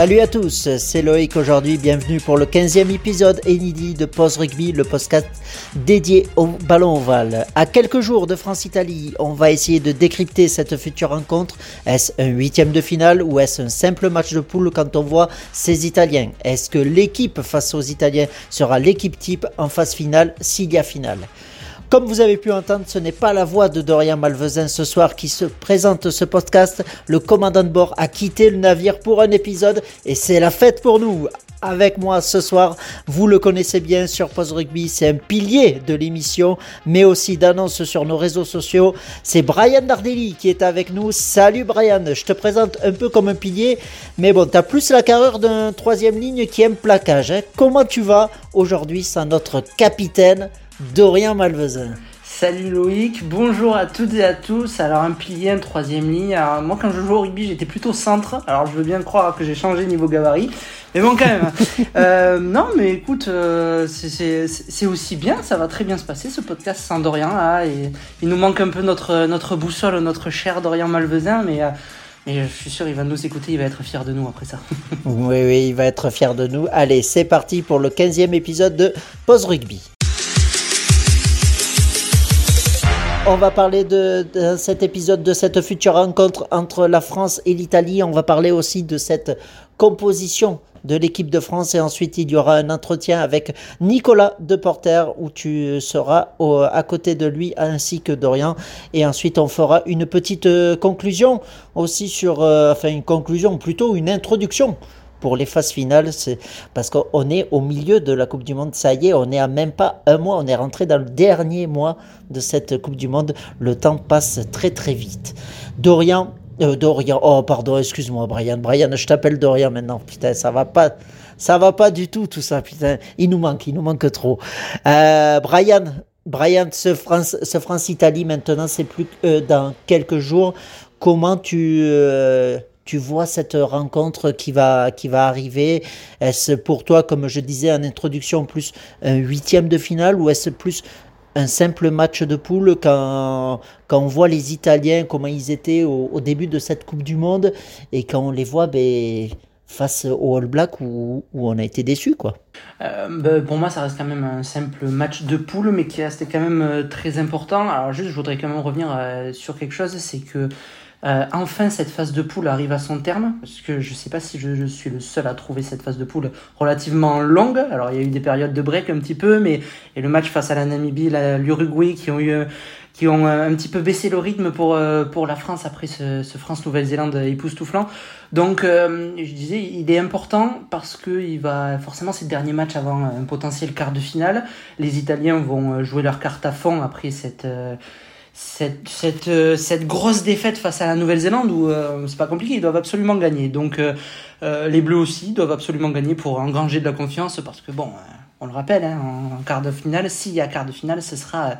Salut à tous, c'est Loïc aujourd'hui, bienvenue pour le 15e épisode inédit de Pause Rugby, le podcast dédié au ballon ovale. À quelques jours de France-Italie, on va essayer de décrypter cette future rencontre. Est-ce un huitième de finale ou est-ce un simple match de poule quand on voit ces Italiens? Est-ce que l'équipe face aux Italiens sera l'équipe type en phase finale s'il y a finale? Comme vous avez pu entendre, ce n'est pas la voix de Dorian Malvezin ce soir qui se présente ce podcast. Le commandant de bord a quitté le navire pour un épisode et c'est la fête pour nous. Avec moi ce soir, vous le connaissez bien sur Pause Rugby, c'est un pilier de l'émission, mais aussi d'annonces sur nos réseaux sociaux. C'est Brian Dardelli qui est avec nous. Salut Brian, je te présente un peu comme un pilier, mais bon, tu as plus la carrure d'un troisième ligne qui aime plaquage. Hein. Comment tu vas aujourd'hui sans notre capitaine Dorian Malvezin. Salut Loïc, bonjour à toutes et à tous. Alors un pilier, un troisième ligne. Alors, moi quand je jouais au rugby j'étais plutôt centre. Alors je veux bien croire que j'ai changé niveau gabarit. Mais bon quand même. euh, non mais écoute, euh, c'est aussi bien, ça va très bien se passer ce podcast sans Dorian. Là, et il nous manque un peu notre, notre boussole, notre cher Dorian Malvezin. Mais... Euh, et je suis sûr, il va nous écouter, il va être fier de nous après ça. oui, oui, il va être fier de nous. Allez, c'est parti pour le 15e épisode de Pause Rugby. On va parler de, cet épisode, de cette future rencontre entre la France et l'Italie. On va parler aussi de cette composition de l'équipe de France et ensuite il y aura un entretien avec Nicolas Deporter où tu seras à côté de lui ainsi que Dorian et ensuite on fera une petite euh, conclusion aussi sur, euh, enfin une conclusion plutôt une introduction pour les phases finales, c'est parce qu'on est au milieu de la Coupe du Monde. Ça y est, on est à même pas un mois. On est rentré dans le dernier mois de cette Coupe du Monde. Le temps passe très très vite. Dorian, euh, Dorian, oh pardon, excuse-moi, Brian. Brian, je t'appelle Dorian maintenant. Putain, ça va pas, ça va pas du tout tout ça. Putain, il nous manque, il nous manque trop. Euh, Brian, Brian, ce France, ce France Italie maintenant, c'est plus euh, dans quelques jours. Comment tu euh, tu vois cette rencontre qui va, qui va arriver? Est-ce pour toi, comme je disais en introduction, plus un huitième de finale ou est-ce plus un simple match de poule quand, quand on voit les Italiens, comment ils étaient au, début de cette Coupe du Monde et quand on les voit ben, face au All Black où, où, on a été déçus quoi? Euh, ben, Pour moi, ça reste quand même un simple match de poule, mais qui restait quand même euh, très important. Alors juste, je voudrais quand même revenir euh, sur quelque chose, c'est que euh, enfin, cette phase de poule arrive à son terme, parce que je sais pas si je, je, suis le seul à trouver cette phase de poule relativement longue. Alors, il y a eu des périodes de break un petit peu, mais et le match face à la Namibie, l'Uruguay, qui ont eu qui ont un petit peu baissé le rythme pour euh, pour la France après ce, ce France-Nouvelle-Zélande époustouflant. Donc, euh, je disais, il est important parce que il va forcément c'est le dernier match avant un potentiel quart de finale. Les Italiens vont jouer leur carte à fond après cette cette, cette, euh, cette grosse défaite face à la Nouvelle-Zélande où euh, c'est pas compliqué, ils doivent absolument gagner. Donc euh, les Bleus aussi doivent absolument gagner pour engranger de la confiance parce que bon, on le rappelle, hein, en, quart de finale, s'il y a quart de finale, ce sera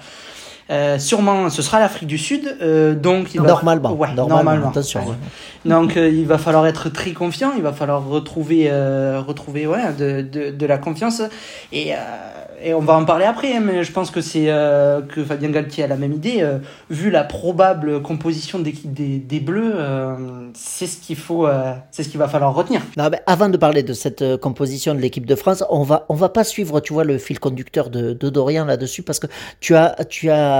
euh, sûrement, ce sera l'Afrique du Sud, euh, donc il va normalement, ouais, normalement, normalement. attention. Ouais. Donc euh, il va falloir être très confiant, il va falloir retrouver, retrouver ouais, de, de, de, la confiance et, et on va en parler après, hein, mais je pense que c'est que Fabien Galtier a la même idée, vu la probable composition des, des, des Bleus, c'est ce qu'il faut, c'est ce qu'il va falloir retenir. Non, mais avant de parler de cette composition de l'équipe de France, on va on va pas suivre, tu vois, le fil conducteur de, de Dorian là-dessus parce que tu as tu as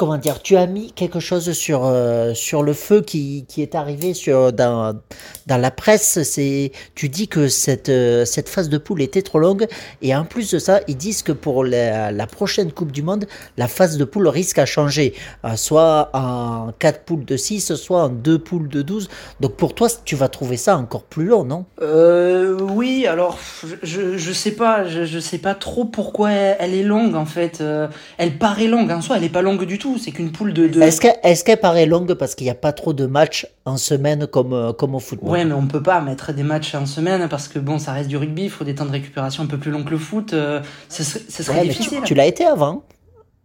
comment dire, tu as mis quelque chose sur, euh, le feu qui, qui est arrivé dans, la presse. C'est, tu dis que cette, euh, cette phase de poule était trop longue. Et en plus de ça, ils disent que pour la, prochaine Coupe du Monde, la phase de poule risque à changer. Euh, soit en 4 poules de 6, soit en 2 poules de 12. Donc pour toi, tu vas trouver ça encore plus long, non? Oui, alors je, je sais pas. Je, sais pas trop pourquoi elle, elle est longue en fait. elle paraît longue en soi, elle est pas longue du tout tout. C'est qu'une poule de. de... Est-ce qu'elle est paraît longue parce qu'il n'y a pas trop de matchs en semaine comme, euh, comme au football? Ouais, mais on peut pas mettre des matchs en semaine parce que bon, ça reste du rugby, il faut des temps de récupération un peu plus longs que le foot. euh, ce serait, ce serait Ouais, mais difficile. tu, tu l'as été avant.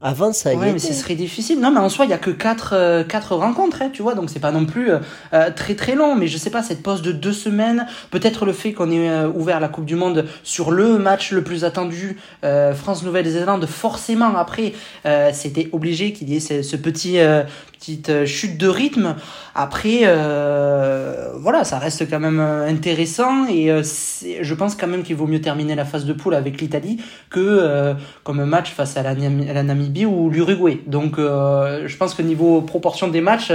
Avant, ça y Ouais, mais ce serait difficile. Non, mais en soi, il y a que quatre, euh, quatre rencontres, hein, tu vois, donc c'est pas non plus euh, euh, très très long. Mais je sais pas, cette pause de deux semaines, peut-être le fait qu'on ait euh, ouvert la Coupe du Monde sur le match le plus attendu, euh, France-Nouvelle-Zélande, forcément après, euh, c'était obligé qu'il y ait ce, ce petit euh, petite euh, chute de rythme. Après, euh, voilà, ça reste quand même euh, intéressant et je pense quand même qu'il vaut mieux terminer la phase de poule avec l'Italie que comme un match face à la, à la Namibie ou l'Uruguay. Donc, je pense que niveau proportion des matchs,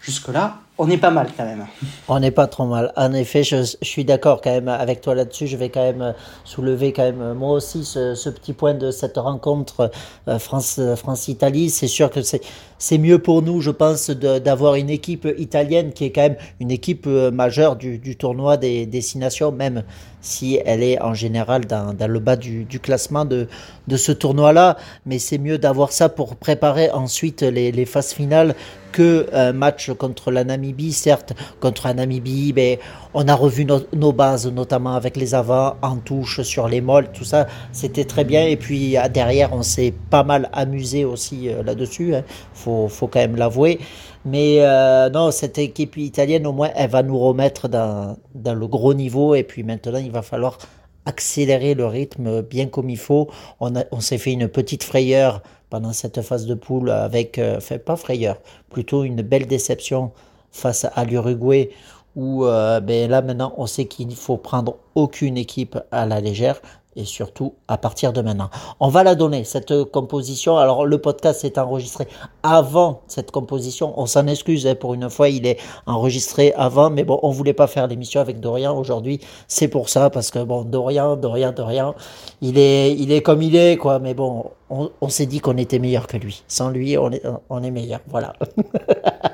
jusque-là, on est pas mal quand même. On n'est pas trop mal. En effet, je, suis d'accord quand même avec toi là-dessus. Je vais quand même euh, soulever quand même euh, moi aussi ce, petit point de cette rencontre euh, France euh, France-Italie. C'est sûr que c'est c'est mieux pour nous, je pense, d'avoir une équipe italienne qui est quand même une équipe majeure du, tournoi des, des Six Nations, même si elle est en général dans, le bas du, classement de, de ce tournoi-là. Mais c'est mieux d'avoir ça pour préparer ensuite les, les phases finales que un match contre la Namibie. Certes, contre la Namibie, ben, on a revu no- nos bases, notamment avec les avants, en touche, sur les molles, tout ça, c'était très bien. Et puis derrière, on s'est pas mal amusé aussi euh, là-dessus, hein. faut, faut quand même l'avouer. Mais euh, non, cette équipe italienne, au moins, elle va nous remettre dans, le gros niveau. Et puis maintenant, il va falloir accélérer le rythme bien comme il faut. On, s'est fait une petite frayeur pendant cette phase de poule avec, euh, pas frayeur, plutôt une belle déception face à l'Uruguay où euh, ben là maintenant on sait qu'il ne faut prendre aucune équipe à la légère et surtout à partir de maintenant. On va la donner, cette composition. Alors le podcast est enregistré avant cette composition. On s'en excuse hein, pour une fois, il est enregistré avant, mais bon, on voulait pas faire l'émission avec Dorian aujourd'hui. C'est pour ça, parce que bon, Dorian, Dorian, Dorian, il est, il est comme il est, quoi. Mais bon, on, on s'est dit qu'on était meilleur que lui. Sans lui, on est, on est meilleur. Voilà.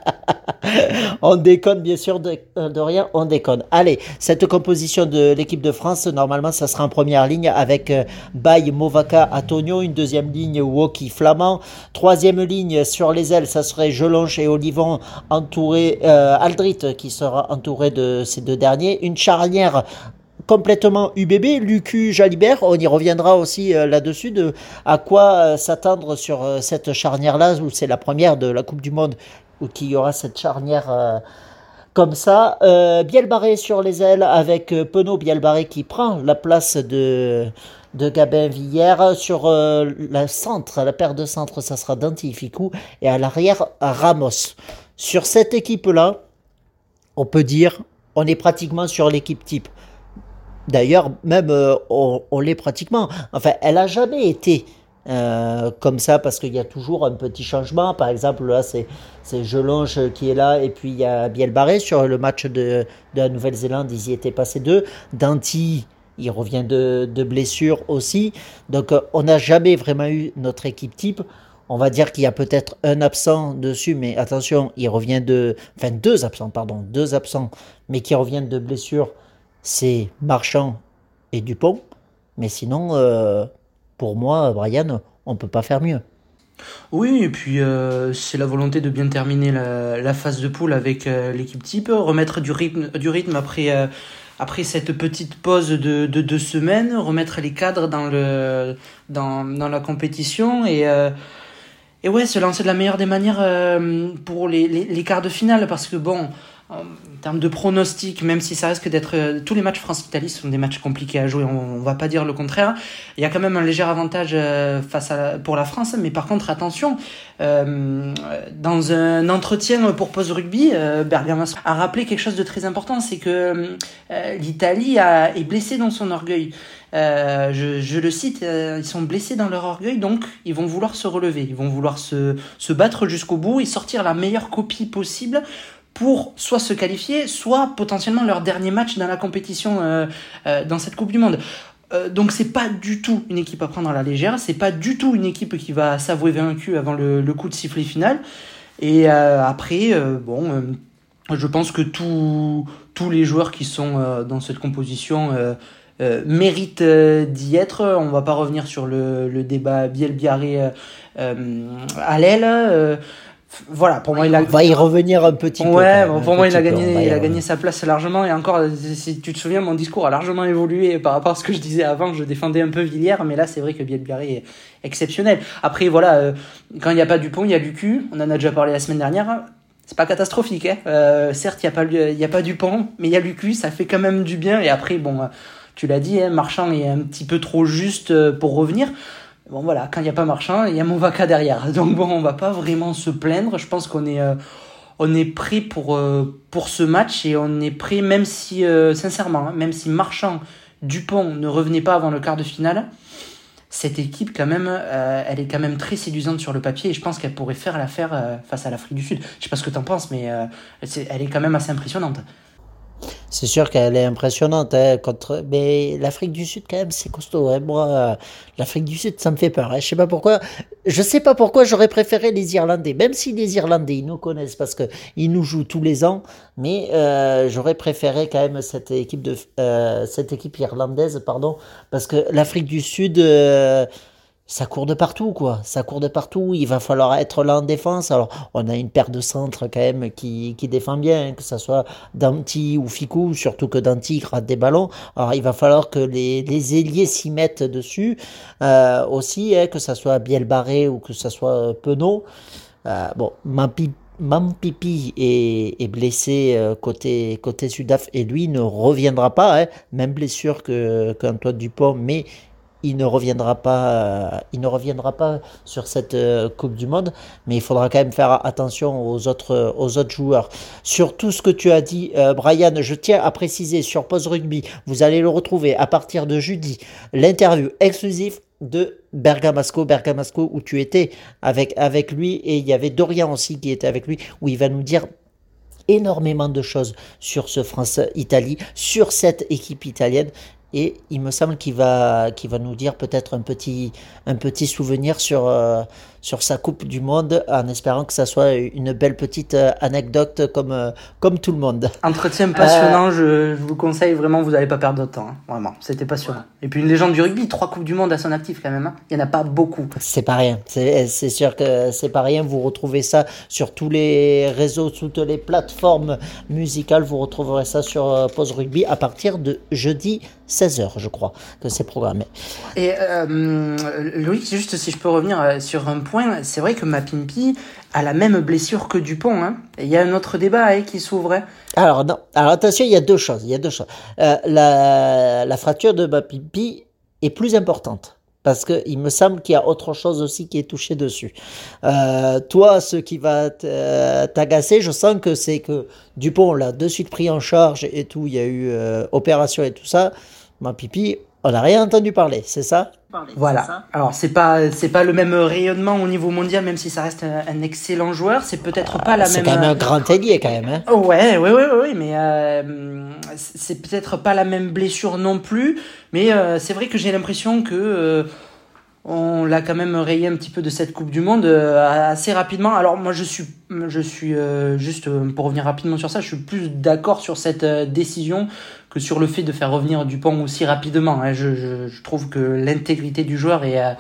on déconne, bien sûr, de, euh, de rien, on déconne. Allez, cette composition de l'équipe de France, normalement, ça sera en première ligne avec euh, Baye, Movaka, Antonio, une deuxième ligne, Woki, Flamand, troisième ligne sur les ailes, ça serait Jelonche et Olivon, entouré, euh, Aldrit, qui sera entouré de ces deux derniers, une charnière complètement UBB, Lucu Jalibert, on y reviendra aussi euh, là-dessus de à quoi euh, s'attendre sur cette charnière-là, où c'est la première de la Coupe du Monde, où qu'il y aura cette charnière euh, comme ça. Euh, Bielbarré sur les ailes avec euh, Penaud Bielbarré qui prend la place de, de Gabin Villers. Sur euh, la centre, la paire de centre, ça sera Dantificou. Et à l'arrière, Ramos. Sur cette équipe-là, on peut dire, on est pratiquement sur l'équipe type. D'ailleurs, même on, on l'est pratiquement. Enfin, elle a jamais été euh, comme ça parce qu'il y a toujours un petit changement. Par exemple, là, c'est c'est qui est là et puis il y a Bielbarré sur le match de, la Nouvelle-Zélande. Ils y étaient passés deux. Danti, il revient de, de blessure aussi. Donc, euh, on n'a jamais vraiment eu notre équipe type. On va dire qu'il y a peut-être un absent dessus, mais attention, il revient de. Enfin, deux absents, pardon, deux absents, mais qui reviennent de blessure c'est Marchand et Dupont. Mais sinon, euh, pour moi, Brian, on peut pas faire mieux. Oui, et puis euh, c'est la volonté de bien terminer la, phase de poule avec euh, l'équipe type, remettre du rythme, après, euh, après cette petite pause de, de deux semaines, remettre les cadres dans, le, dans, dans la compétition et, euh, et ouais, se lancer de la meilleure des manières euh, pour les, les quarts de finale parce que bon, en termes de pronostic, même si ça risque d'être euh, tous les matchs France-Italie sont des matchs compliqués à jouer, on, on va pas dire le contraire. Il y a quand même un léger avantage euh, face à pour la France, mais par contre attention, euh, dans un entretien pour Pause Rugby, euh, Bergamas a rappelé quelque chose de très important, c'est que euh, l'Italie est blessée dans son orgueil. Euh, je, je le cite, euh, ils sont blessés dans leur orgueil, donc ils vont vouloir se relever, ils vont vouloir se, se battre jusqu'au bout et sortir la meilleure copie possible pour soit se qualifier, soit potentiellement leur dernier match dans la compétition euh, euh, dans cette Coupe du Monde. Euh, donc c'est pas du tout une équipe à prendre à la légère, c'est pas du tout une équipe qui va s'avouer vaincue avant le, coup de sifflet final. Et euh, après, bon, je pense que tous tous les joueurs qui sont dans cette composition euh, mérite euh, d'y être. On va pas revenir sur le, débat Biel-Biarré euh, euh, à l'aile. Voilà, pour moi, il a. Va y revenir un petit peu. Ouais, pour moi, il a peu, gagné, il a gagné sa place largement. Et encore, si tu te souviens, mon discours a largement évolué par rapport à ce que je disais avant. Je défendais un peu Villiers, mais là, c'est vrai que Bielbiaré est exceptionnel. Après, voilà, euh, quand il n'y a pas Dupont, il y a Lucu. On en a déjà parlé la semaine dernière. C'est pas catastrophique, hein. Euh, certes, il n'y a pas, il y a pas Dupont, mais il y a Lucu. Ça fait quand même du bien. Et après, bon, euh, tu l'as dit, hein, Marchand est un petit peu trop juste pour revenir. Bon voilà, quand il n'y a pas Marchand, il y a Movaca derrière. Donc bon, on va pas vraiment se plaindre. Je pense qu'on est, euh, on est prêt pour, euh, pour ce match et on est prêt, même si, euh, sincèrement, hein, même si Marchand, Dupont ne revenaient pas avant le quart de finale, cette équipe quand même, euh, elle est quand même très séduisante sur le papier et je pense qu'elle pourrait faire l'affaire face à l'Afrique du Sud. Je sais pas ce que t'en penses, mais elle est quand même assez impressionnante. C'est sûr qu'elle est impressionnante, hein, contre... mais l'Afrique du Sud, quand même, c'est costaud. hein. Moi, euh, l'Afrique du Sud, ça me fait peur. hein. Je sais pas pourquoi. Je sais pas pourquoi j'aurais préféré les Irlandais, même si les Irlandais, ils nous connaissent parce que ils nous jouent tous les ans. Mais euh, j'aurais préféré quand même cette équipe de euh, cette équipe irlandaise, pardon, parce que l'Afrique du Sud. Ça court de partout, quoi. Ça court de partout. Il va falloir être là en défense. Alors, on a une paire de centres quand même qui, qui défend bien, hein, que ce soit Danti ou Ficou, surtout que Danti rate des ballons. Alors, il va falloir que les, les ailiers s'y mettent dessus euh, aussi, hein, que ce soit Bielbarré ou que ce soit euh, Penaud. Euh, bon, Mampi, Mampipi est, est blessé côté, côté Sudaf et lui ne reviendra pas, hein, même blessure qu'Antoine Dupont, mais il ne reviendra pas, euh, il ne reviendra pas sur cette euh, Coupe du Monde, mais il faudra quand même faire attention aux autres, aux autres joueurs. Sur tout ce que tu as dit, euh, Brian, je tiens à préciser sur Pause Rugby, vous allez le retrouver à partir de jeudi, l'interview exclusive de Bergamasco, Bergamasco où tu étais avec, avec lui et il y avait Dorian aussi qui était avec lui où il va nous dire énormément de choses sur ce France-Italie, sur cette équipe italienne. Et il me semble qu'il va, qu'il va nous dire peut-être un petit, un petit souvenir sur, euh, sur sa Coupe du Monde, en espérant que ça soit une belle petite euh, anecdote comme, euh, comme tout le monde. Entretien passionnant, je, je vous conseille vraiment, vous n'allez pas perdre de temps. hein. Vraiment, c'était passionnant. Et puis une légende du rugby, trois Coupes du Monde à son actif quand même. hein. Il n'y en a pas beaucoup. C'est pas rien. C'est sûr que c'est pas rien. Vous retrouvez ça sur tous les réseaux, toutes les plateformes musicales. Vous retrouverez ça sur Pause Rugby à partir de jeudi 16h, je crois, que c'est programmé. Et euh, Loïc, juste si je peux revenir euh, sur un point, c'est vrai que Mapimpi a la même blessure que Dupont. Hein. Il y a un autre débat hein, qui s'ouvre. hein. Alors, non. Alors, attention, il y a deux choses. Il y a deux choses. Euh, la, la fracture de Mapipi est plus importante. Parce qu'il me semble qu'il y a autre chose aussi qui est touché dessus. Euh, toi, ce qui va t'agacer, je sens que c'est que Dupont l'a de suite pris en charge et tout. Il y a eu euh, opération et tout ça. Mapipi, on n'a rien entendu parler, c'est ça? Voilà. Alors c'est pas c'est pas le même rayonnement au niveau mondial, même si ça reste un, un excellent joueur. C'est peut-être pas la C'est même. quand même un euh, grand ailier, quand même. Hein Ouais, ouais, ouais, ouais, ouais, mais euh, c'est peut-être pas la même blessure non plus, mais euh, c'est vrai que j'ai l'impression que euh, on l'a quand même rayé un petit peu de cette Coupe du Monde euh, assez rapidement. Alors moi je suis, je suis euh, juste pour revenir rapidement sur ça, je suis plus d'accord sur cette euh, décision que sur le fait de faire revenir Dupont aussi rapidement. hein. Je, trouve que l'intégrité du joueur euh,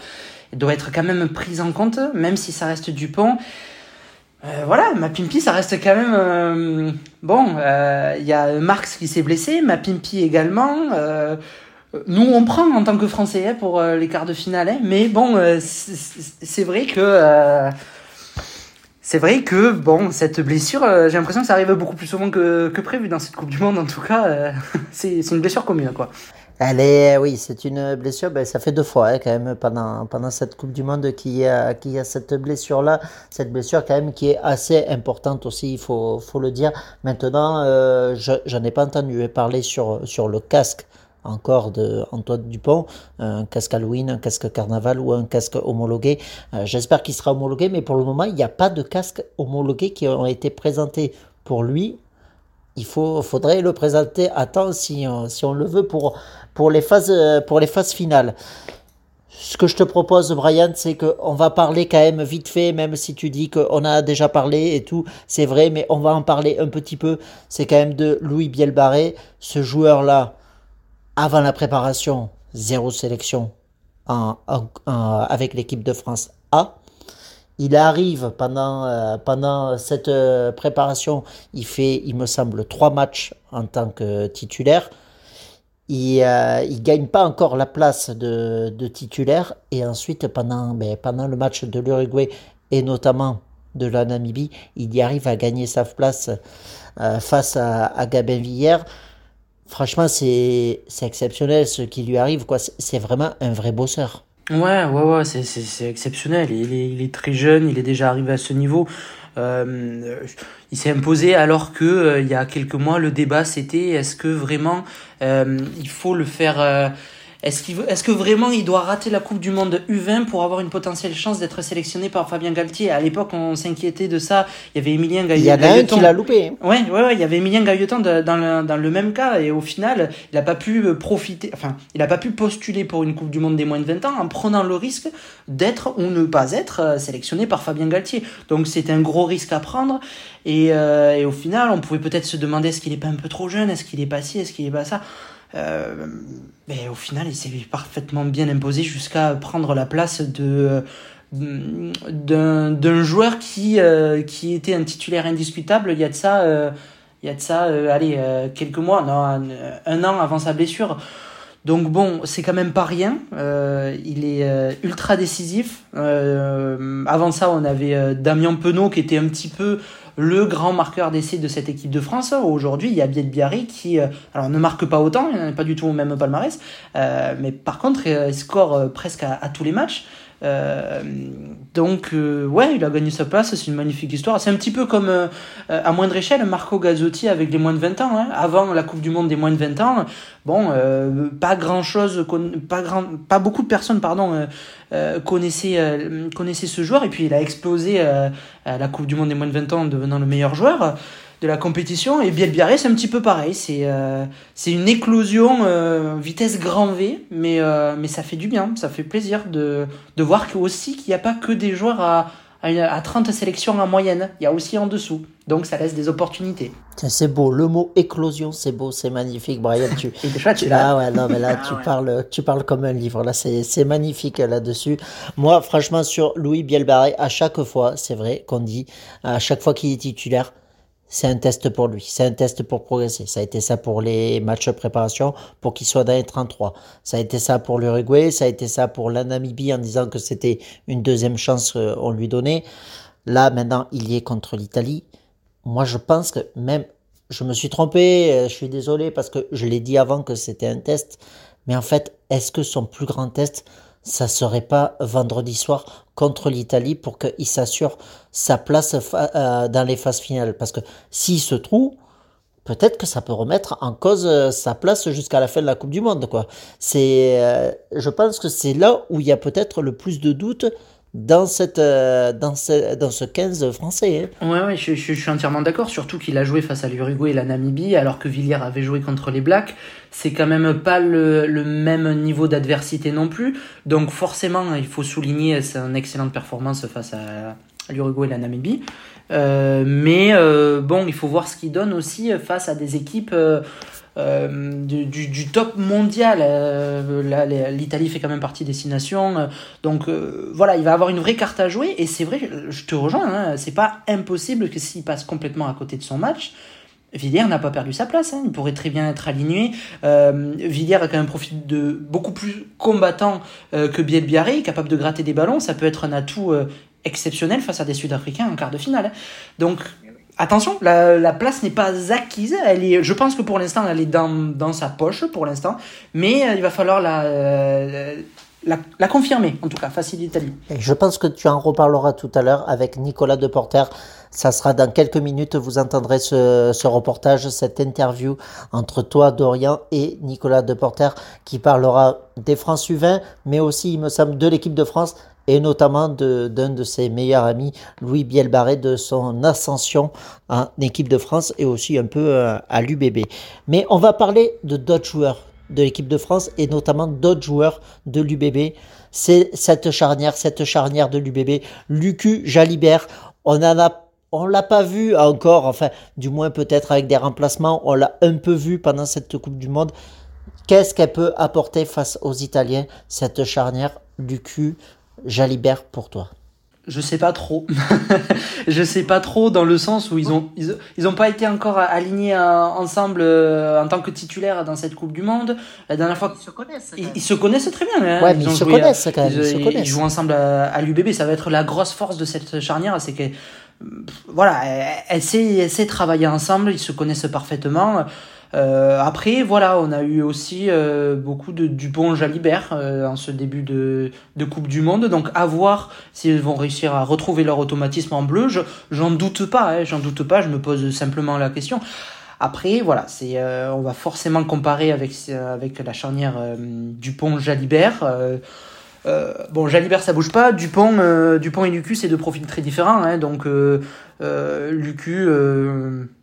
doit être quand même prise en compte, même si ça reste Dupont. Euh, voilà, ma Pimpi, ça reste quand même euh, bon. euh, Il y a Marx qui s'est blessé, ma Pimpi également. nous, on prend en tant que Français hein, pour les quarts de finale, hein, mais bon, c'est vrai que c'est vrai que bon, cette blessure, euh, j'ai l'impression que ça arrive beaucoup plus souvent que, que prévu dans cette Coupe du Monde. En tout cas, euh, c'est une blessure commune, quoi. Elle est, oui, c'est une blessure. Ben, ça fait deux fois hein, quand même pendant pendant cette Coupe du Monde qu'il y a qu'il y a cette blessure là, cette blessure quand même qui est assez importante aussi. Il faut faut le dire. Maintenant, euh, je j'en ai pas entendu parler sur sur le casque encore de Antoine Dupont, un casque Halloween, un casque Carnaval ou un casque homologué. Euh, J'espère qu'il sera homologué, mais pour le moment, il n'y a pas de casque homologué qui ont été présentés pour lui il faut, faudrait le présenter à temps si, on- si on le veut pour, pour, les phases, euh, pour les phases finales. Ce que je te propose, Brian, c'est qu'on va parler quand même vite fait, même si tu dis qu'on a déjà parlé et tout, c'est vrai, mais on va en parler un petit peu. C'est quand même de Louis Bielbarré, ce joueur-là avant la préparation, zéro sélection avec l'équipe de France A. Il arrive pendant, euh, pendant cette euh, préparation, il fait, il me semble, trois matchs en tant que titulaire. Il ne gagne pas encore la place de, titulaire. Et ensuite, pendant, ben, pendant le match de l'Uruguay et notamment de la Namibie, il y arrive à gagner sa place euh, face à, à Gabin Villière. Franchement, c'est exceptionnel ce qui lui arrive. quoi. C'est- vraiment un vrai bosseur. Ouais, ouais, ouais, c'est exceptionnel. Il est, il est très jeune, il est déjà arrivé à ce niveau. Euh, il s'est imposé alors que euh, il y a quelques mois le débat c'était est-ce que vraiment euh, il faut le faire euh, est-ce est-ce que vraiment il doit rater la Coupe du Monde U20 pour avoir une potentielle chance d'être sélectionné par Fabien Galtier? À l'époque, on s'inquiétait de ça. Il y avait Emilien Il y en a un Gailleton. qui l'a loupé. hein. Ouais, ouais, ouais, il y avait Emilien Gailleton de- dans le, dans le même cas et au final, il n'a pas pu euh, profiter, enfin, il n'a pas pu postuler pour une Coupe du Monde des moins de 20 ans en prenant le risque d'être ou ne pas être euh, sélectionné par Fabien Galtier. Donc c'était un gros risque à prendre et, euh, et au final, on pouvait peut-être se demander est-ce qu'il est pas un peu trop jeune, est-ce qu'il est pas ci, est-ce qu'il est pas ça? Euh, mais au final, il s'est parfaitement bien imposé jusqu'à prendre la place de d'un joueur qui euh, qui était un titulaire indiscutable il y a de ça euh, il y a de ça allez quelques mois non un, an avant sa blessure. Donc bon c'est quand même pas rien. Il est ultra décisif. Avant ça on avait Damien Penaud qui était un petit peu le grand marqueur d'essai de cette équipe de France. Aujourd'hui, il y a Biel Biarri qui, euh, alors ne marque pas autant, il n'est pas du tout au même palmarès, euh, mais par contre, il score euh, presque à tous les matchs. Euh, donc, euh, ouais, il a gagné sa place, c'est une magnifique histoire. C'est un petit peu comme, euh, euh, à moindre échelle, Marco Gazzotti avec les moins de 20 ans. hein. Avant la Coupe du Monde des moins de 20 ans, bon, euh, pas grand chose, pas, grand, pas beaucoup de personnes, pardon, euh, connaissaient, connaissaient ce joueur, et puis il a explosé à la Coupe du Monde des moins de 20 ans en devenant le meilleur joueur de la compétition. Et Biel Biarré, c'est un petit peu pareil. C'est euh, c'est une éclosion euh, vitesse grand V, mais, euh, mais ça fait du bien. Ça fait plaisir de, de voir que aussi qu'il n'y a pas que des joueurs à, à, une- à 30 sélections en moyenne. Il y a aussi en dessous. Donc ça laisse des opportunités. Tiens, C'est beau, le mot éclosion, c'est beau, c'est magnifique, Brian. Tu, déjà, tu l'as. Ah ouais, non, mais là, tu, parles, tu parles comme un livre. Là, c'est c'est magnifique euh, là-dessus. Moi, franchement, sur Louis Bielbarré, à chaque fois, c'est vrai qu'on dit, à chaque fois qu'il est titulaire, c'est un test pour lui. C'est un test pour progresser. Ça a été ça pour les matchs de préparation, pour qu'il soit dans les 33. Ça a été ça pour l'Uruguay. Ça a été ça pour la Namibie en disant que c'était une deuxième chance qu'on lui donnait. Là, maintenant, il y est contre l'Italie. Moi, je pense que même, je me suis trompé, euh, je suis désolé parce que je l'ai dit avant que c'était un test, mais en fait, est-ce que son plus grand test, ça serait pas vendredi soir contre l'Italie pour qu'il s'assure sa place euh, dans les phases finales Parce que s'il se trouve, peut-être que ça peut remettre en cause euh, sa place jusqu'à la fin de la Coupe du Monde, quoi. C'est, euh, je pense que c'est là où il y a peut-être le plus de doutes dans cette, euh, dans ce, dans ce 15 français. hein. Ouais, ouais, je, je- je suis entièrement d'accord. Surtout qu'il a joué face à l'Uruguay et la Namibie, alors que Villiers avait joué contre les Blacks. C'est quand même pas le, le même niveau d'adversité non plus. Donc forcément, il faut souligner son excellente performance face à l'Uruguay et la Namibie. Euh, mais euh, bon, il faut voir ce qu'il donne aussi face à des équipes euh, euh, du, top mondial. Euh, L'Italie fait quand même partie des six nations. euh, donc voilà, il va avoir une vraie carte à jouer. Et c'est vrai, je te rejoins, hein, c'est pas impossible que s'il passe complètement à côté de son match, Villiers n'a pas perdu sa place, hein, il pourrait très bien être aligné. Villiers a quand même profil de beaucoup plus combattant que Biel Biarré, capable de gratter des ballons. Ça peut être un atout exceptionnel face à des Sud-Africains en quart de finale. hein. Donc attention, la, la place n'est pas acquise. Elle est, je pense que pour l'instant, elle est dans, dans sa poche pour l'instant, mais euh, il va falloir la, euh, la, la confirmer en tout cas face à l'Italie. Je pense que tu en reparleras tout à l'heure avec Nicolas Deporter. Ça sera dans quelques minutes. Vous entendrez ce, ce reportage, cette interview entre toi, Dorian, et Nicolas Deporter qui parlera des France U20, mais aussi, il me semble, de l'équipe de France et notamment d'un de, ses meilleurs amis, Louis Bielbarré, de son ascension en équipe de France et aussi un peu euh, à l'UBB. Mais on va parler de d'autres joueurs de l'équipe de France et notamment d'autres joueurs de l'UBB. C'est cette charnière, cette charnière de l'UBB. Lucu Jalibert, on en a on l'a pas vu encore, enfin, du moins peut-être avec des remplacements, on l'a un peu vu pendant cette Coupe du Monde. Qu'est-ce qu'elle peut apporter face aux Italiens, cette charnière Lucu, Jalibert pour toi je sais pas trop. je sais pas trop dans le sens où ils ont ils, ont pas été encore alignés euh, ensemble euh, en tant que titulaires dans cette Coupe du Monde. La dernière fois ils se connaissent. Ils, se connaissent très bien. Hein. Ouais, mais ils, se connaissent quand même. Ils, ils, jouent ensemble à, l'UBB. Ça va être la grosse force de cette charnière, c'est que voilà, elle, sait, elle sait travailler ensemble. Ils se connaissent parfaitement. Euh, après, voilà, on a eu aussi euh, beaucoup de Dupont-Jalibert euh, en ce début de, de, Coupe du Monde. Donc, à voir s'ils vont réussir à retrouver leur automatisme en bleu. J'en doute pas, hein, j'en doute pas. Je me pose simplement la question. Après, voilà, c'est, euh, on va forcément comparer avec avec la charnière Dupont-Jalibert. bon, Jalibert ça bouge pas. Dupont, Dupont et Lucu c'est deux profils très différents. Hein, donc, Lucu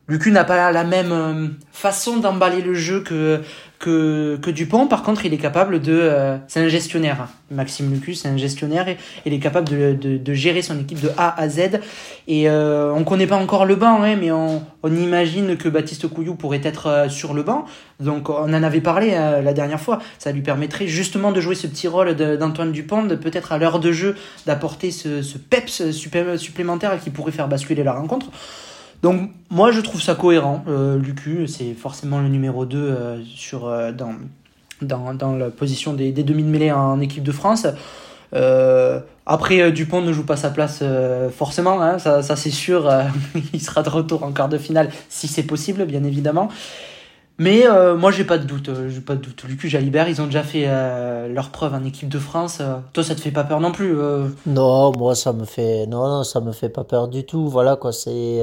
Lucu n'a pas la même euh, façon d'emballer le jeu que, que, Dupont. Par contre, il est capable de. Euh, c'est un gestionnaire. Maxime Lucu, c'est un gestionnaire et il est capable de, de, gérer son équipe de A à Z. Et euh, on connaît pas encore le banc, hein, mais on, imagine que Baptiste Couillou pourrait être euh, sur le banc. Donc, on en avait parlé la dernière fois. Ça lui permettrait justement de jouer ce petit rôle d'Antoine Dupont, peut-être à l'heure de jeu, d'apporter ce, ce peps supplémentaire qui pourrait faire basculer la rencontre. Donc moi je trouve ça cohérent. Euh, Lucu, c'est forcément le numéro 2 euh, sur, euh, dans, la position des, des demi-mêlées en équipe de France. Après, Dupont ne joue pas sa place forcément, hein, ça c'est sûr. il sera de retour en quart de finale si c'est possible, bien évidemment. Mais euh, moi, j'ai pas de doute. Euh, j'ai pas de doute. Lucu, Jalibert, ils ont déjà fait euh, leur preuve en équipe de France. toi, ça te fait pas peur non plus Non, moi, ça me fait non, non, ça me fait pas peur du tout. Voilà quoi, c'est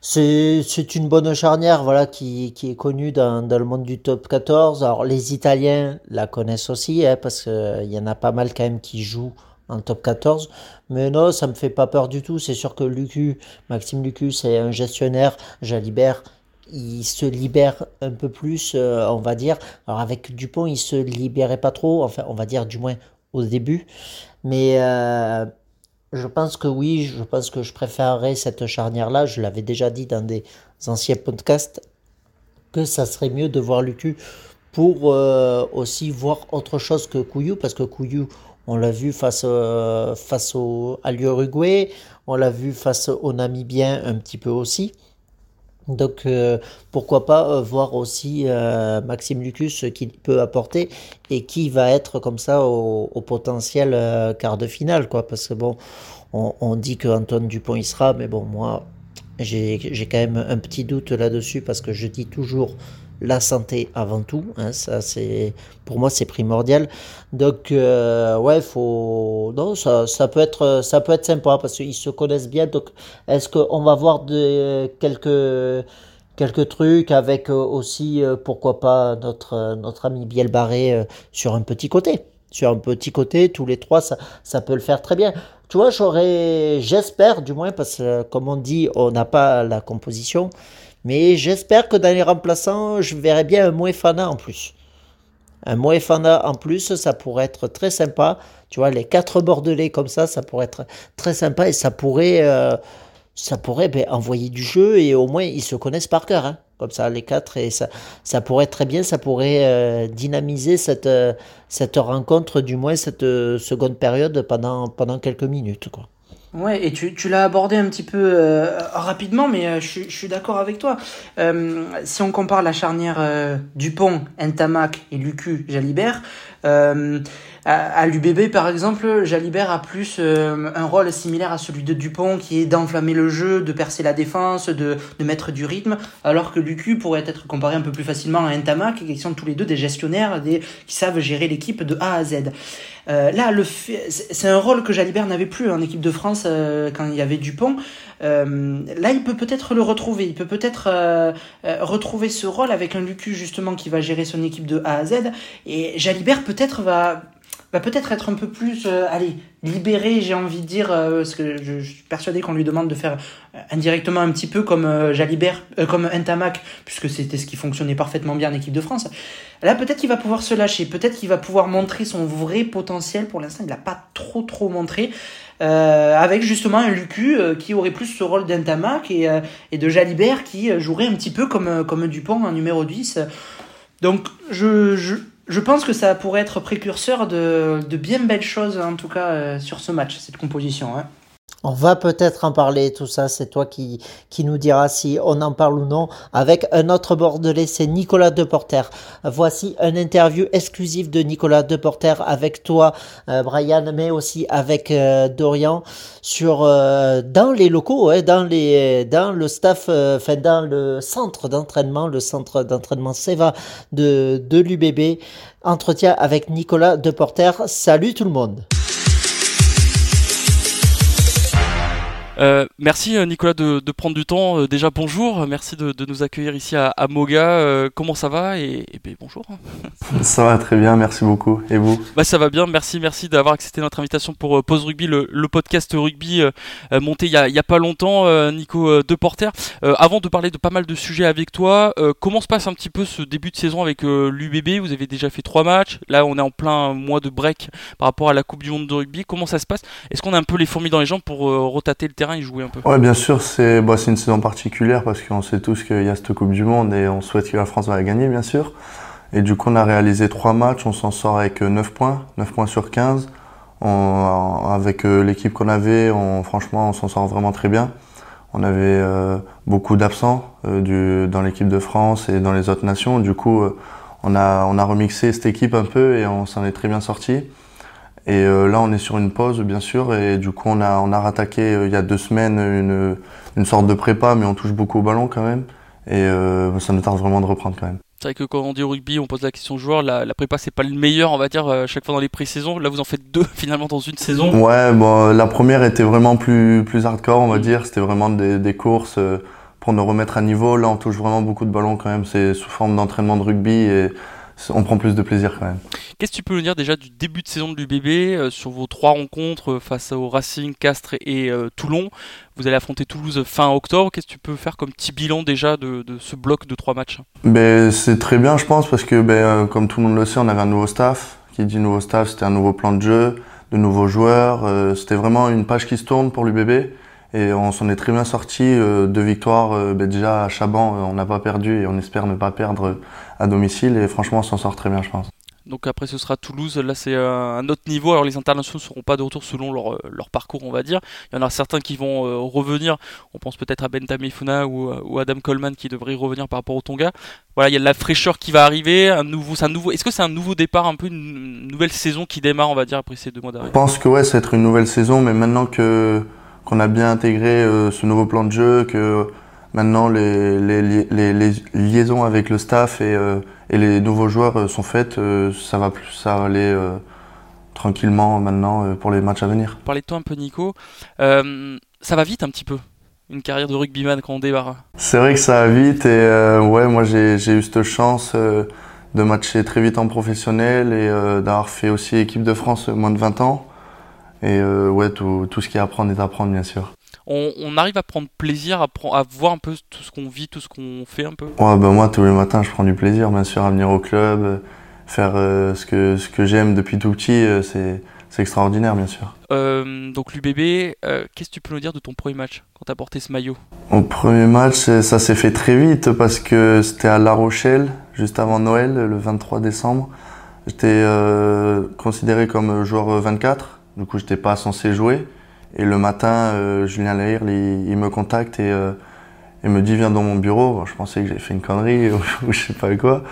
c'est une bonne charnière, voilà, qui qui est connue dans, dans le monde du top 14. Alors les Italiens la connaissent aussi, hein, parce que il y en a pas mal quand même qui jouent en top 14. Mais non, ça me fait pas peur du tout. C'est sûr que Lucu, Maxime Lucu, c'est un gestionnaire. Jalibert il se libère un peu plus, euh, on va dire. Alors avec Dupont, il se libérait pas trop, enfin on va dire du moins au début. Mais euh, je pense que oui, je pense que je préférerais cette charnière-là. Je l'avais déjà dit dans des anciens podcasts que ça serait mieux de voir Lucu pour euh, aussi voir autre chose que Couillou, parce que Couillou, on l'a vu face, face au, à l'Uruguay, on l'a vu face au Namibien un petit peu aussi. Donc euh, pourquoi pas euh, voir aussi euh, Maxime Lucus ce qu'il peut apporter et qui va être comme ça au, potentiel quart de finale quoi. Parce que bon on, on dit que Antoine Dupont y sera mais bon moi j'ai quand même un petit doute là-dessus parce que je dis toujours la santé avant tout. Hein, ça, c'est pour moi, c'est primordial. Donc, euh, ouais, faut non, ça, ça peut être, ça peut être sympa parce qu'ils se connaissent bien. Donc, est-ce qu'on va voir de, quelques quelques trucs avec euh, aussi, euh, pourquoi pas notre notre ami Biel Barré sur un petit côté? Sur un petit côté, tous les trois, ça, ça peut le faire très bien. Tu vois, j'aurais, j'espère du moins, parce que comme on dit, on n'a pas la composition, mais j'espère que dans les remplaçants, je verrai bien un Moefana en plus. Un Moefana en plus, ça pourrait être très sympa. Tu vois, les quatre Bordelais comme ça, ça pourrait être très sympa et ça pourrait, euh, ça pourrait ben, envoyer du jeu et au moins ils se connaissent par cœur. Hein, comme ça, les quatre. Et ça, ça pourrait très bien, ça pourrait euh, dynamiser cette, euh, cette rencontre, du moins cette seconde période pendant, pendant quelques minutes. Quoi. Ouais, et tu, tu l'as abordé un petit peu euh, rapidement, mais euh, je, suis d'accord avec toi. Euh, si on compare la charnière Dupont, Ntamak et Lucu, Jalibert, à, l'UBB, par exemple, Jalibert a plus euh, un rôle similaire à celui de Dupont, qui est d'enflammer le jeu, de percer la défense, de, de mettre du rythme, alors que Lucu pourrait être comparé un peu plus facilement à Ntamak, qui sont tous les deux des gestionnaires, des, qui savent gérer l'équipe de A à Z. Euh, là, le c'est un rôle que Jalibert n'avait plus en équipe de France euh, quand il y avait Dupont. Là, il peut peut-être le retrouver. Il peut peut-être retrouver ce rôle avec un Lucu justement qui va gérer son équipe de A à Z. Et Jalibert peut-être va va peut-être être un peu plus, euh, allez, libéré, j'ai envie de dire, euh, parce que je, suis persuadé qu'on lui demande de faire euh, indirectement un petit peu comme Jalibert, comme Ntamak, puisque c'était ce qui fonctionnait parfaitement bien en équipe de France. Là, peut-être qu'il va pouvoir se lâcher, peut-être qu'il va pouvoir montrer son vrai potentiel. Pour l'instant, il n'a pas trop trop montré. avec justement un Lucu qui aurait plus ce rôle d'Ntamak et, et de Jalibert qui jouerait un petit peu comme, comme Dupont en numéro 10. Donc je, je pense que ça pourrait être précurseur de, de bien belles choses, en tout cas, euh, sur ce match, cette composition. Hein. On va peut-être en parler, tout ça, c'est toi qui, qui nous diras si on en parle ou non, avec un autre Bordelais, c'est Nicolas Deporter. Voici un interview exclusif de Nicolas Deporter avec toi, euh, Brian, mais aussi avec euh, Dorian, sur, euh, dans les locaux, hein, dans, les, dans le staff, enfin dans le centre d'entraînement, le centre d'entraînement SEVA de, de l'UBB. Entretien avec Nicolas Deporter. Salut tout le monde. Euh, merci euh, Nicolas de, de, prendre du temps. Euh, déjà bonjour, merci de, de, nous accueillir ici à, à Moga. Euh, comment ça va et, et ben, bonjour. Ça va très bien, merci beaucoup. Et vous? Bah, Ça va bien, merci, merci d'avoir accepté notre invitation pour euh, Pause Rugby, le, le, podcast rugby monté il y, a, a pas longtemps, Nico Deporter. avant de parler de pas mal de sujets avec toi, comment se passe un petit peu ce début de saison avec l'UBB Vous avez déjà fait trois matchs, là on est en plein mois de break par rapport à la Coupe du Monde de rugby. Comment ça se passe? Est-ce qu'on a un peu les fourmis dans les jambes pour rotater le terrain Ouais, bien sûr, c'est bah, une saison particulière parce qu'on sait tous qu'il y a cette Coupe du Monde et on souhaite que la France va la gagner, bien sûr. Et du coup, on a réalisé trois matchs, on s'en sort avec 9 points, 9 points sur 15. On, avec l'équipe qu'on avait, franchement, on s'en sort vraiment très bien. On avait euh, beaucoup d'absents euh, dans l'équipe de France et dans les autres nations. Du coup, euh, on, a, on a remixé cette équipe un peu et on s'en est très bien sorti. Et euh, là, on est sur une pause, bien sûr, et du coup, on a, on a rattaqué euh, il y a deux semaines une, une sorte de prépa, mais on touche beaucoup au ballon quand même. Et euh, ça nous tarde vraiment de reprendre quand même. C'est vrai que quand on dit au rugby, on pose la question aux joueurs, la, la prépa c'est pas le meilleur, on va dire, euh, chaque fois dans les pré-saisons. Là, vous en faites deux finalement dans une saison. Ouais, bon, la première était vraiment plus, plus hardcore, on va dire. C'était vraiment des, des courses pour nous remettre à niveau. Là, on touche vraiment beaucoup de ballons quand même. C'est sous forme d'entraînement de rugby et on prend plus de plaisir quand même. Qu'est-ce que tu peux nous dire déjà du début de saison de l'UBB euh, sur vos trois rencontres euh, face au Racing, Castres et euh, Toulon? Vous allez affronter Toulouse fin octobre. Qu'est-ce que tu peux faire comme petit bilan déjà de, de ce bloc de trois matchs? Ben, C'est très bien, je pense, parce que ben, comme tout le monde le sait, on avait un nouveau staff. Qui dit nouveau staff, c'était un nouveau plan de jeu, de nouveaux joueurs. Euh, c'était vraiment une page qui se tourne pour l'UBB. Et on s'en est très bien sorti. Euh, deux victoires, euh, ben déjà à Chaban, on n'a pas perdu et on espère ne pas perdre à domicile. Et franchement, on s'en sort très bien, je pense. Donc après ce sera Toulouse, là c'est un autre niveau, alors les internationaux ne seront pas de retour selon leur, leur, parcours on va dire, il y en a certains qui vont euh, revenir, on pense peut-être à Bentham Funa ou, ou, Adam Coleman qui devrait revenir par rapport au Tonga, voilà il y a de la fraîcheur qui va arriver, un nouveau, un nouveau, est-ce que c'est un nouveau départ, un peu une nouvelle saison qui démarre on va dire après ces deux mois d'arrêt? Je pense que ouais c'est être une nouvelle saison, mais maintenant que qu'on a bien intégré euh, ce nouveau plan de jeu, que maintenant les, les, les, les liaisons avec le staff et, euh, et les nouveaux joueurs sont faites, euh, ça va plus ça va aller euh, tranquillement maintenant pour les matchs à venir. Parlez de toi un peu Nico, ça va vite un petit peu une carrière de rugbyman quand on démarre. C'est vrai que ça va vite et ouais moi j'ai eu cette chance de matcher très vite en professionnel et d'avoir fait aussi équipe de France moins de 20 ans. Et euh, ouais, tout, tout, ce qui est apprendre est apprendre, bien sûr. On, on, arrive à prendre plaisir, à, à, voir un peu tout ce qu'on vit, tout ce qu'on fait un peu? Ouais, ben moi, tous les matins, je prends du plaisir, bien sûr, à venir au club, faire euh, ce que, ce que j'aime depuis tout petit, euh, c'est extraordinaire, bien sûr. Donc l'UBB, qu'est-ce que tu peux nous dire de ton premier match quand tu as porté ce maillot? Au premier match, ça s'est fait très vite parce que c'était à La Rochelle, juste avant Noël, le 23 décembre. J'étais considéré comme joueur 24. Du coup, j'étais pas censé jouer. Et le matin, euh, Julien Lahir, il, me contacte et euh, il me dit viens dans mon bureau. Je pensais que j'avais fait une connerie ou, je sais pas quoi.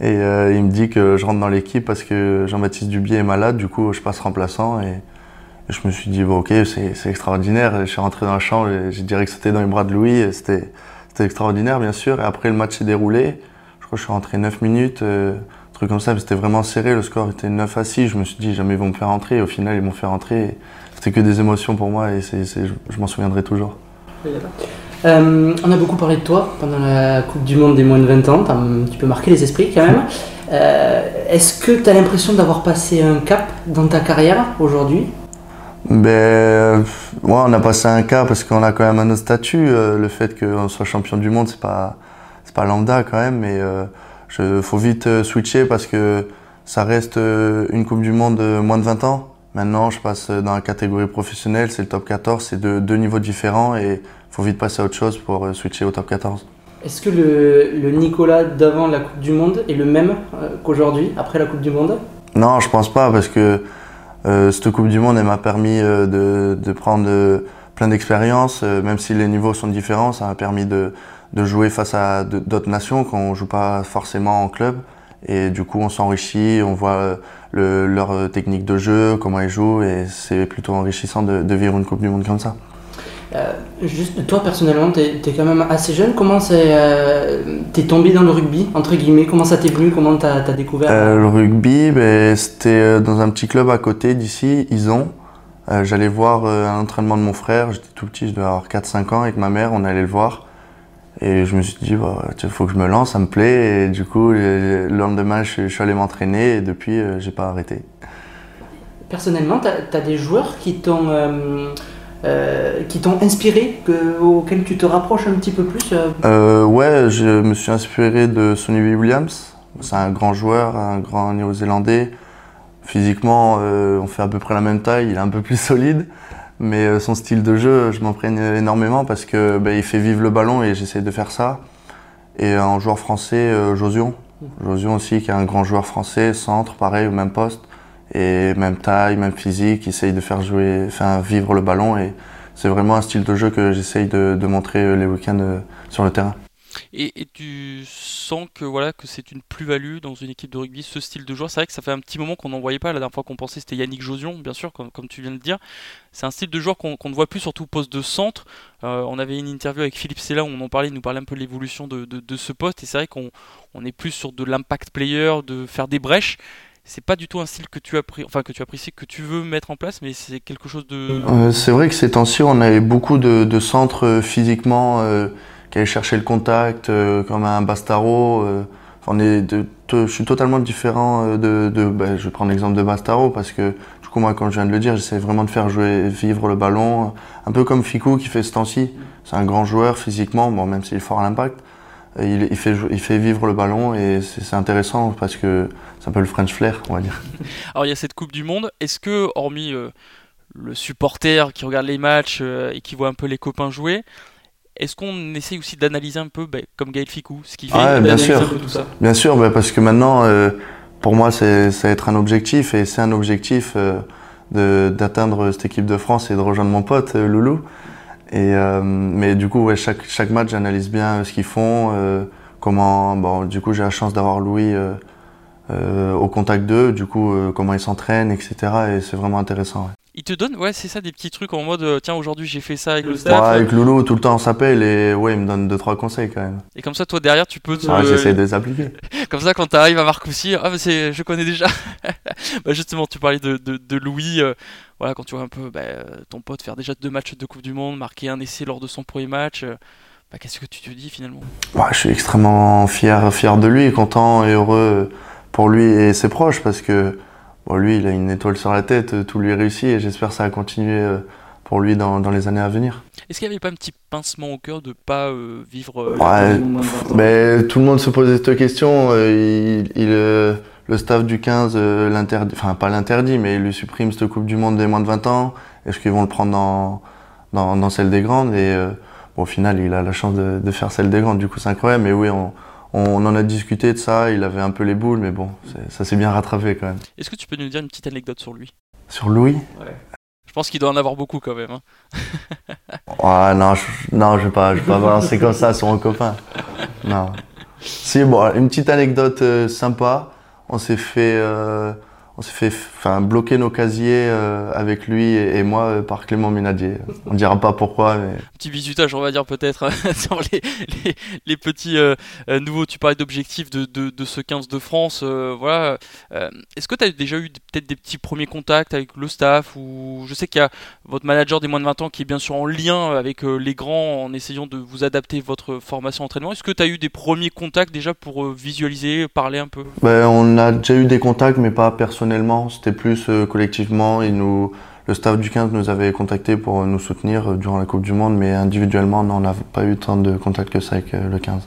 Et euh, il me dit que je rentre dans l'équipe parce que Jean-Baptiste Dubier est malade. Du coup, je passe remplaçant et, et je me suis dit bon, ok, c'est extraordinaire. Je suis rentré dans la chambre et dirais que c'était dans les bras de Louis. C'était extraordinaire, bien sûr. Et après, le match s'est déroulé. Je crois que je suis rentré 9 minutes truc comme ça, c'était vraiment serré, le score était 9 à 6, je me suis dit jamais ils vont me faire rentrer, et au final ils m'ont fait rentrer, c'était que des émotions pour moi et c'est je, je m'en souviendrai toujours. Euh, on a beaucoup parlé de toi pendant la Coupe du Monde des moins de 20 ans, t'as un petit peu marqué les esprits quand même. Euh, Est-ce que tu as l'impression d'avoir passé un cap dans ta carrière aujourd'hui? Ben, ouais, on a passé un cap parce qu'on a quand même un autre statut. Euh, le fait qu'on soit champion du monde, c'est pas, c'est pas lambda quand même, mais il faut vite switcher parce que ça reste une Coupe du Monde de moins de 20 ans. Maintenant, je passe dans la catégorie professionnelle, c'est le top 14, c'est deux, deux niveaux différents et il faut vite passer à autre chose pour switcher au top 14. Est-ce que le, le Nicolas d'avant la Coupe du Monde est le même euh, qu'aujourd'hui, après la Coupe du Monde? Non, je pense pas, parce que euh, cette Coupe du Monde, elle m'a permis euh, de, de prendre euh, plein d'expériences, euh, même si les niveaux sont différents, ça m'a permis de, de jouer face à d'autres nations qu'on joue pas forcément en club. Et du coup, on s'enrichit, on voit euh, le, leur euh, technique de jeu, comment ils jouent, et c'est plutôt enrichissant de, de vivre une Coupe du Monde comme ça. Euh, Juste, toi personnellement, t'es es quand même assez jeune. Comment c'est, euh, t'es tombé dans le rugby entre guillemets? Comment ça t'est venu? Comment t'as as découvert? Euh, le rugby, ben, c'était dans un petit club à côté d'ici, Ison. J'allais voir un entraînement de mon frère, j'étais tout petit, je devais avoir 4-5 ans avec ma mère, on allait le voir. Et je me suis dit, bah, il faut que je me lance, ça me plaît. Et du coup, le le lendemain, je, suis allé m'entraîner et depuis, euh, j'ai pas arrêté. Personnellement, t'as as des joueurs qui t'ont euh, euh, inspiré, que, auxquels tu te rapproches un petit peu plus euh, Euh, ouais, je me suis inspiré de Sonny Williams. C'est un grand joueur, un grand néo-zélandais. Physiquement, euh, on fait à peu près la même taille, il est un peu plus solide. Mais euh, son style de jeu, je m'imprègne énormément parce que ben, il fait vivre le ballon et j'essaie de faire ça. Et en joueur français, euh, Josion. Josion aussi, qui est un grand joueur français, centre, pareil, au même poste. Et même taille, même physique, il essaye de faire jouer, faire vivre le ballon. Et c'est vraiment un style de jeu que j'essaye de, montrer euh, les week-ends euh, sur le terrain. Et, tu sens que voilà que c'est une plus-value dans une équipe de rugby, ce style de joueur. C'est vrai que ça fait un petit moment qu'on n'en voyait pas. La dernière fois qu'on pensait c'était Yannick Josion, bien sûr, comme, tu viens de le dire. C'est un style de joueur qu'on ne voit plus, surtout au poste de centre. Euh, on avait une interview avec Philippe Sella où on en parlait, il nous parlait un peu de l'évolution de, de, ce poste. Et c'est vrai qu'on on est plus sur de l'impact player, de faire des brèches. C'est pas du tout un style que tu apprécies, enfin que tu apprécies, que tu veux mettre en place, mais c'est quelque chose de. Euh, c'est vrai que ces temps-ci, on avait beaucoup de, centres euh, physiquement qui allaient chercher le contact, euh, comme un Bastaro. euh. Enfin, on est de- je suis totalement différent euh, de. de bah, je vais prendre l'exemple de Bastaro parce que, du coup, moi, comme je viens de le dire, j'essaie vraiment de faire jouer, vivre le ballon. euh, Un peu comme Ficou qui fait ce temps-ci. C'est un grand joueur physiquement, bon, même s'il est fort à l'impact. euh, Il, fait, il fait vivre le ballon et c'est intéressant parce que c'est un peu le French flair, on va dire. Alors il y a cette Coupe du Monde. Est-ce que, hormis euh, le supporter qui regarde les matchs euh, et qui voit un peu les copains jouer, est-ce qu'on essaye aussi d'analyser un peu, ben, comme Gaël Ficou, ce qu'il fait, Ouais, bien sûr. un peu tout ça Bien sûr, bah, parce que maintenant, euh, pour moi, c'est ça va être un objectif et c'est un objectif euh, de- d'atteindre cette équipe de France et de rejoindre mon pote euh, Loulou. Et, euh, mais du coup, ouais, chaque, chaque match, j'analyse bien euh, ce qu'ils font, euh, comment. Bon, du coup, j'ai la chance d'avoir Louis euh, euh, au contact d'eux, du coup, euh, comment ils s'entraînent, etc. Et c'est vraiment intéressant. ouais. Il te donne, ouais, c'est ça, des petits trucs en mode, euh, tiens, aujourd'hui j'ai fait ça avec le Ouais, staff. avec Loulou, tout le temps, on s'appelle et ouais, il me donne deux trois conseils quand même. Et comme ça, toi derrière, tu peux te. Ouais, J'essaie de les appliquer. Comme ça, quand tu arrives à Marcoussis, ah, mais c'est, je connais déjà. bah, justement, tu parlais de, de, de Louis. euh, voilà, quand tu vois un peu bah, euh, ton pote faire déjà deux matchs de Coupe du Monde, marquer un essai lors de son premier match, euh, bah, qu'est-ce que tu te dis finalement? Ouais, je suis extrêmement fier, fier de lui, content et heureux pour lui et ses proches parce que bon, lui, il a une étoile sur la tête, tout lui réussit et j'espère que ça va continuer euh, pour lui dans, dans les années à venir. Est-ce qu'il n'y avait pas un petit pincement au cœur de pas euh, vivre euh, Ouais, pff, mais tout le monde se posait cette question. euh, il, il, euh, le staff du 15 euh, l'interdit, enfin pas l'interdit, mais il lui supprime cette Coupe du Monde des moins de 20 ans. Est-ce qu'ils vont le prendre dans, dans, dans celle des grandes? Et euh, bon, au final, il a la chance de, de faire celle des grandes. Du coup, c'est incroyable. Mais oui, on, on en a discuté de ça. Il avait un peu les boules, mais bon, ça s'est bien rattrapé quand même. Est-ce que tu peux nous dire une petite anecdote sur lui? Sur Louis? Je pense qu'il doit en avoir beaucoup quand même. hein. Ouais, non, je, non, je vais pas, je vais pas balancer comme ça sur mon copain. Non. Si, bon, une petite anecdote euh, sympa. On s'est fait, euh, on s'est fait, enfin, bloquer nos casiers euh, avec lui et, et moi euh, par Clément Minadier. On dira pas pourquoi, mais Petit bisutage, on va dire peut-être, sur les, les, les petits euh, nouveaux. Tu parlais d'objectifs de, de, de ce 15 de France. voilà. Est-ce que tu as déjà eu peut-être des petits premiers contacts avec le staff ou Je sais qu'il y a votre manager des moins de 20 ans qui est bien sûr en lien avec les grands en essayant de vous adapter votre formation entraînement. Est-ce que tu as eu des premiers contacts déjà pour visualiser, parler un peu? Ben, on a déjà eu des contacts, mais pas personnellement. C'était plus euh, collectivement. Il nous, le staff du 15 nous avait contactés pour nous soutenir euh, durant la Coupe du Monde, mais individuellement, non, on n'a pas eu tant de contacts que ça avec euh, le 15.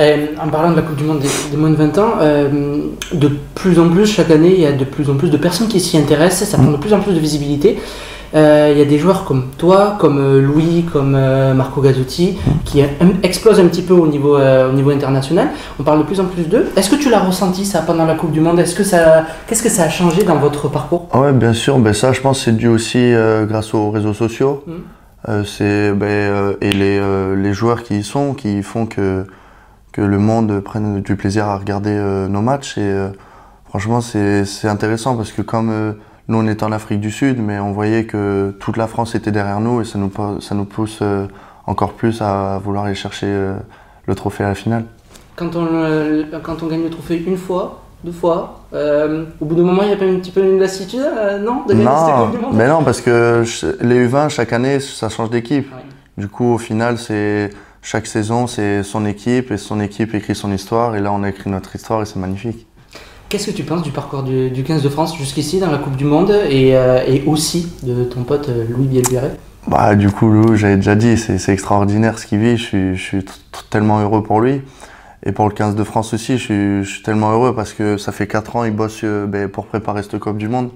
Euh, en parlant de la Coupe du Monde des, des moins de 20 ans, euh, de plus en plus, chaque année, il y a de plus en plus de personnes qui s'y intéressent, ça prend de plus en plus de visibilité. Euh, il y a des joueurs comme toi, comme euh, Louis, comme euh, Marco Gazzotti, qui explosent un petit peu au niveau, au niveau international. On parle de plus en plus d'eux. Est-ce que tu l'as ressenti ça pendant la Coupe du Monde? Est-ce que ça, qu'est-ce que ça a changé dans votre parcours? Ouais, bien sûr. Ben ça, je pense, c'est dû aussi grâce aux réseaux sociaux. Euh, c'est ben, et les, les joueurs qui y sont, qui font que que le monde prenne du plaisir à regarder nos matchs. Et franchement, c'est c'est intéressant parce que comme nous on est en Afrique du Sud, mais on voyait que toute la France était derrière nous et ça nous po- ça nous pousse euh, encore plus à vouloir aller chercher euh, le trophée à la finale. quand on, euh, quand on gagne le trophée une fois, deux fois, euh, au bout d'un moment, il y a pas un petit peu une lassitude, euh, non De Non, du Monde? Mais non, parce que les U20, chaque année, ça change d'équipe. Ouais. Du coup, au final, c'est chaque saison, c'est son équipe et son équipe écrit son histoire. Et là, on a écrit notre histoire et c'est magnifique. Qu'est-ce que tu penses du parcours du, du 15 de France jusqu'ici dans la Coupe du Monde et, euh, aussi de ton pote euh, Louis Bielbiaré Bah, du coup, Lou, j'avais déjà dit, c'est extraordinaire ce qu'il vit. Je suis, tellement heureux pour lui. Et pour le 15 de France aussi, je suis, tellement heureux parce que ça fait 4 ans, ils bossent euh, ben, pour préparer cette Coupe du Monde.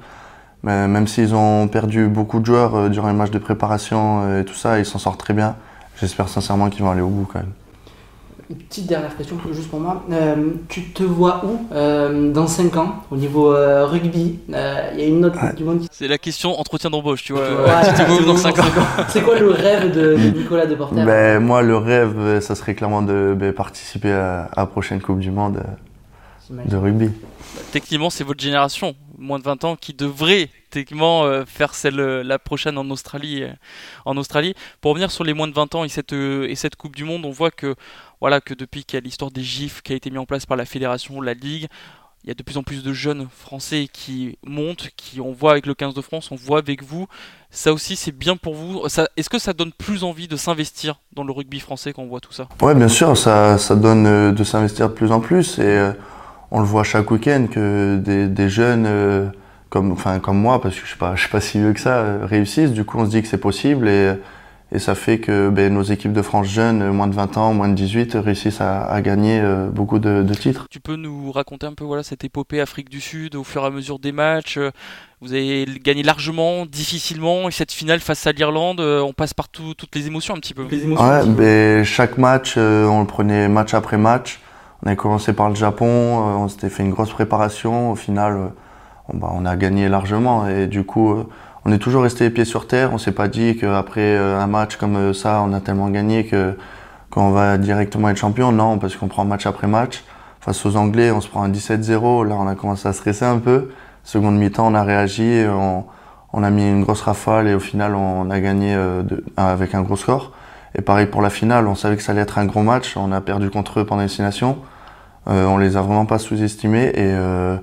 Même s'ils ont perdu beaucoup de joueurs durant les matchs de préparation et tout ça, ils s'en sortent très bien. J'espère sincèrement qu'ils vont aller au bout quand même. Une petite dernière question, juste pour moi. Euh, tu te vois où euh, dans 5 ans au niveau euh, rugby? Euh, Il y a une autre Coupe du Monde qui C'est la question entretien d'embauche, tu vois. Ouais, tu te vois où dans c'est 5 ans? C'est quoi le rêve de, de Nicolas Deporter Ben, moi, le rêve, ça serait clairement de ben, participer à, à la prochaine Coupe du Monde de rugby. Techniquement, c'est votre génération, moins de 20 ans, qui devrait techniquement euh, faire celle euh, la prochaine en Australie. euh, en Australie. Pour revenir sur les moins de 20 ans et cette, et cette Coupe du Monde, on voit que, voilà, que depuis qu'il y a l'histoire des GIFs qui a été mis en place par la fédération, la Ligue, il y a de plus en plus de jeunes français qui montent, qui on voit avec le 15 de France, on voit avec vous. Ça aussi, c'est bien pour vous. Est-ce que ça donne plus envie de s'investir dans le rugby français quand on voit tout ça? Ouais, bien sûr, ça, donne de s'investir de plus en plus et on le voit chaque week-end que des, jeunes comme, enfin, comme moi, parce que je suis pas, je suis pas si vieux que ça, euh, réussissent. Du coup, on se dit que c'est possible et, et ça fait que ben, nos équipes de France jeunes, moins de 20 ans, moins de 18, réussissent à, à gagner euh, beaucoup de, de titres. Tu peux nous raconter un peu voilà cette épopée Afrique du Sud au fur et à mesure des matchs. euh, Vous avez gagné largement, difficilement, et cette finale face à l'Irlande, on passe par tout- toutes les émotions un petit peu. Les émotions Ouais, un petit peu. ben, chaque match, euh, on le prenait match après match. On avait commencé par le Japon, euh, on s'était fait une grosse préparation. Au final, euh, bah, on a gagné largement et du coup, euh, on est toujours resté les pieds sur terre. On s'est pas dit qu'après euh, un match comme euh, ça, on a tellement gagné que qu'on va directement être champion. Non, parce qu'on prend match après match. Face aux Anglais, on se prend un 17-0. Là, on a commencé à stresser un peu. Seconde mi-temps, on a réagi, on, on a mis une grosse rafale et au final, on a gagné avec un gros score. Et pareil pour la finale, on savait que ça allait être un gros match. On a perdu contre eux pendant les Nations. Euh, on les a vraiment pas sous-estimés et euh,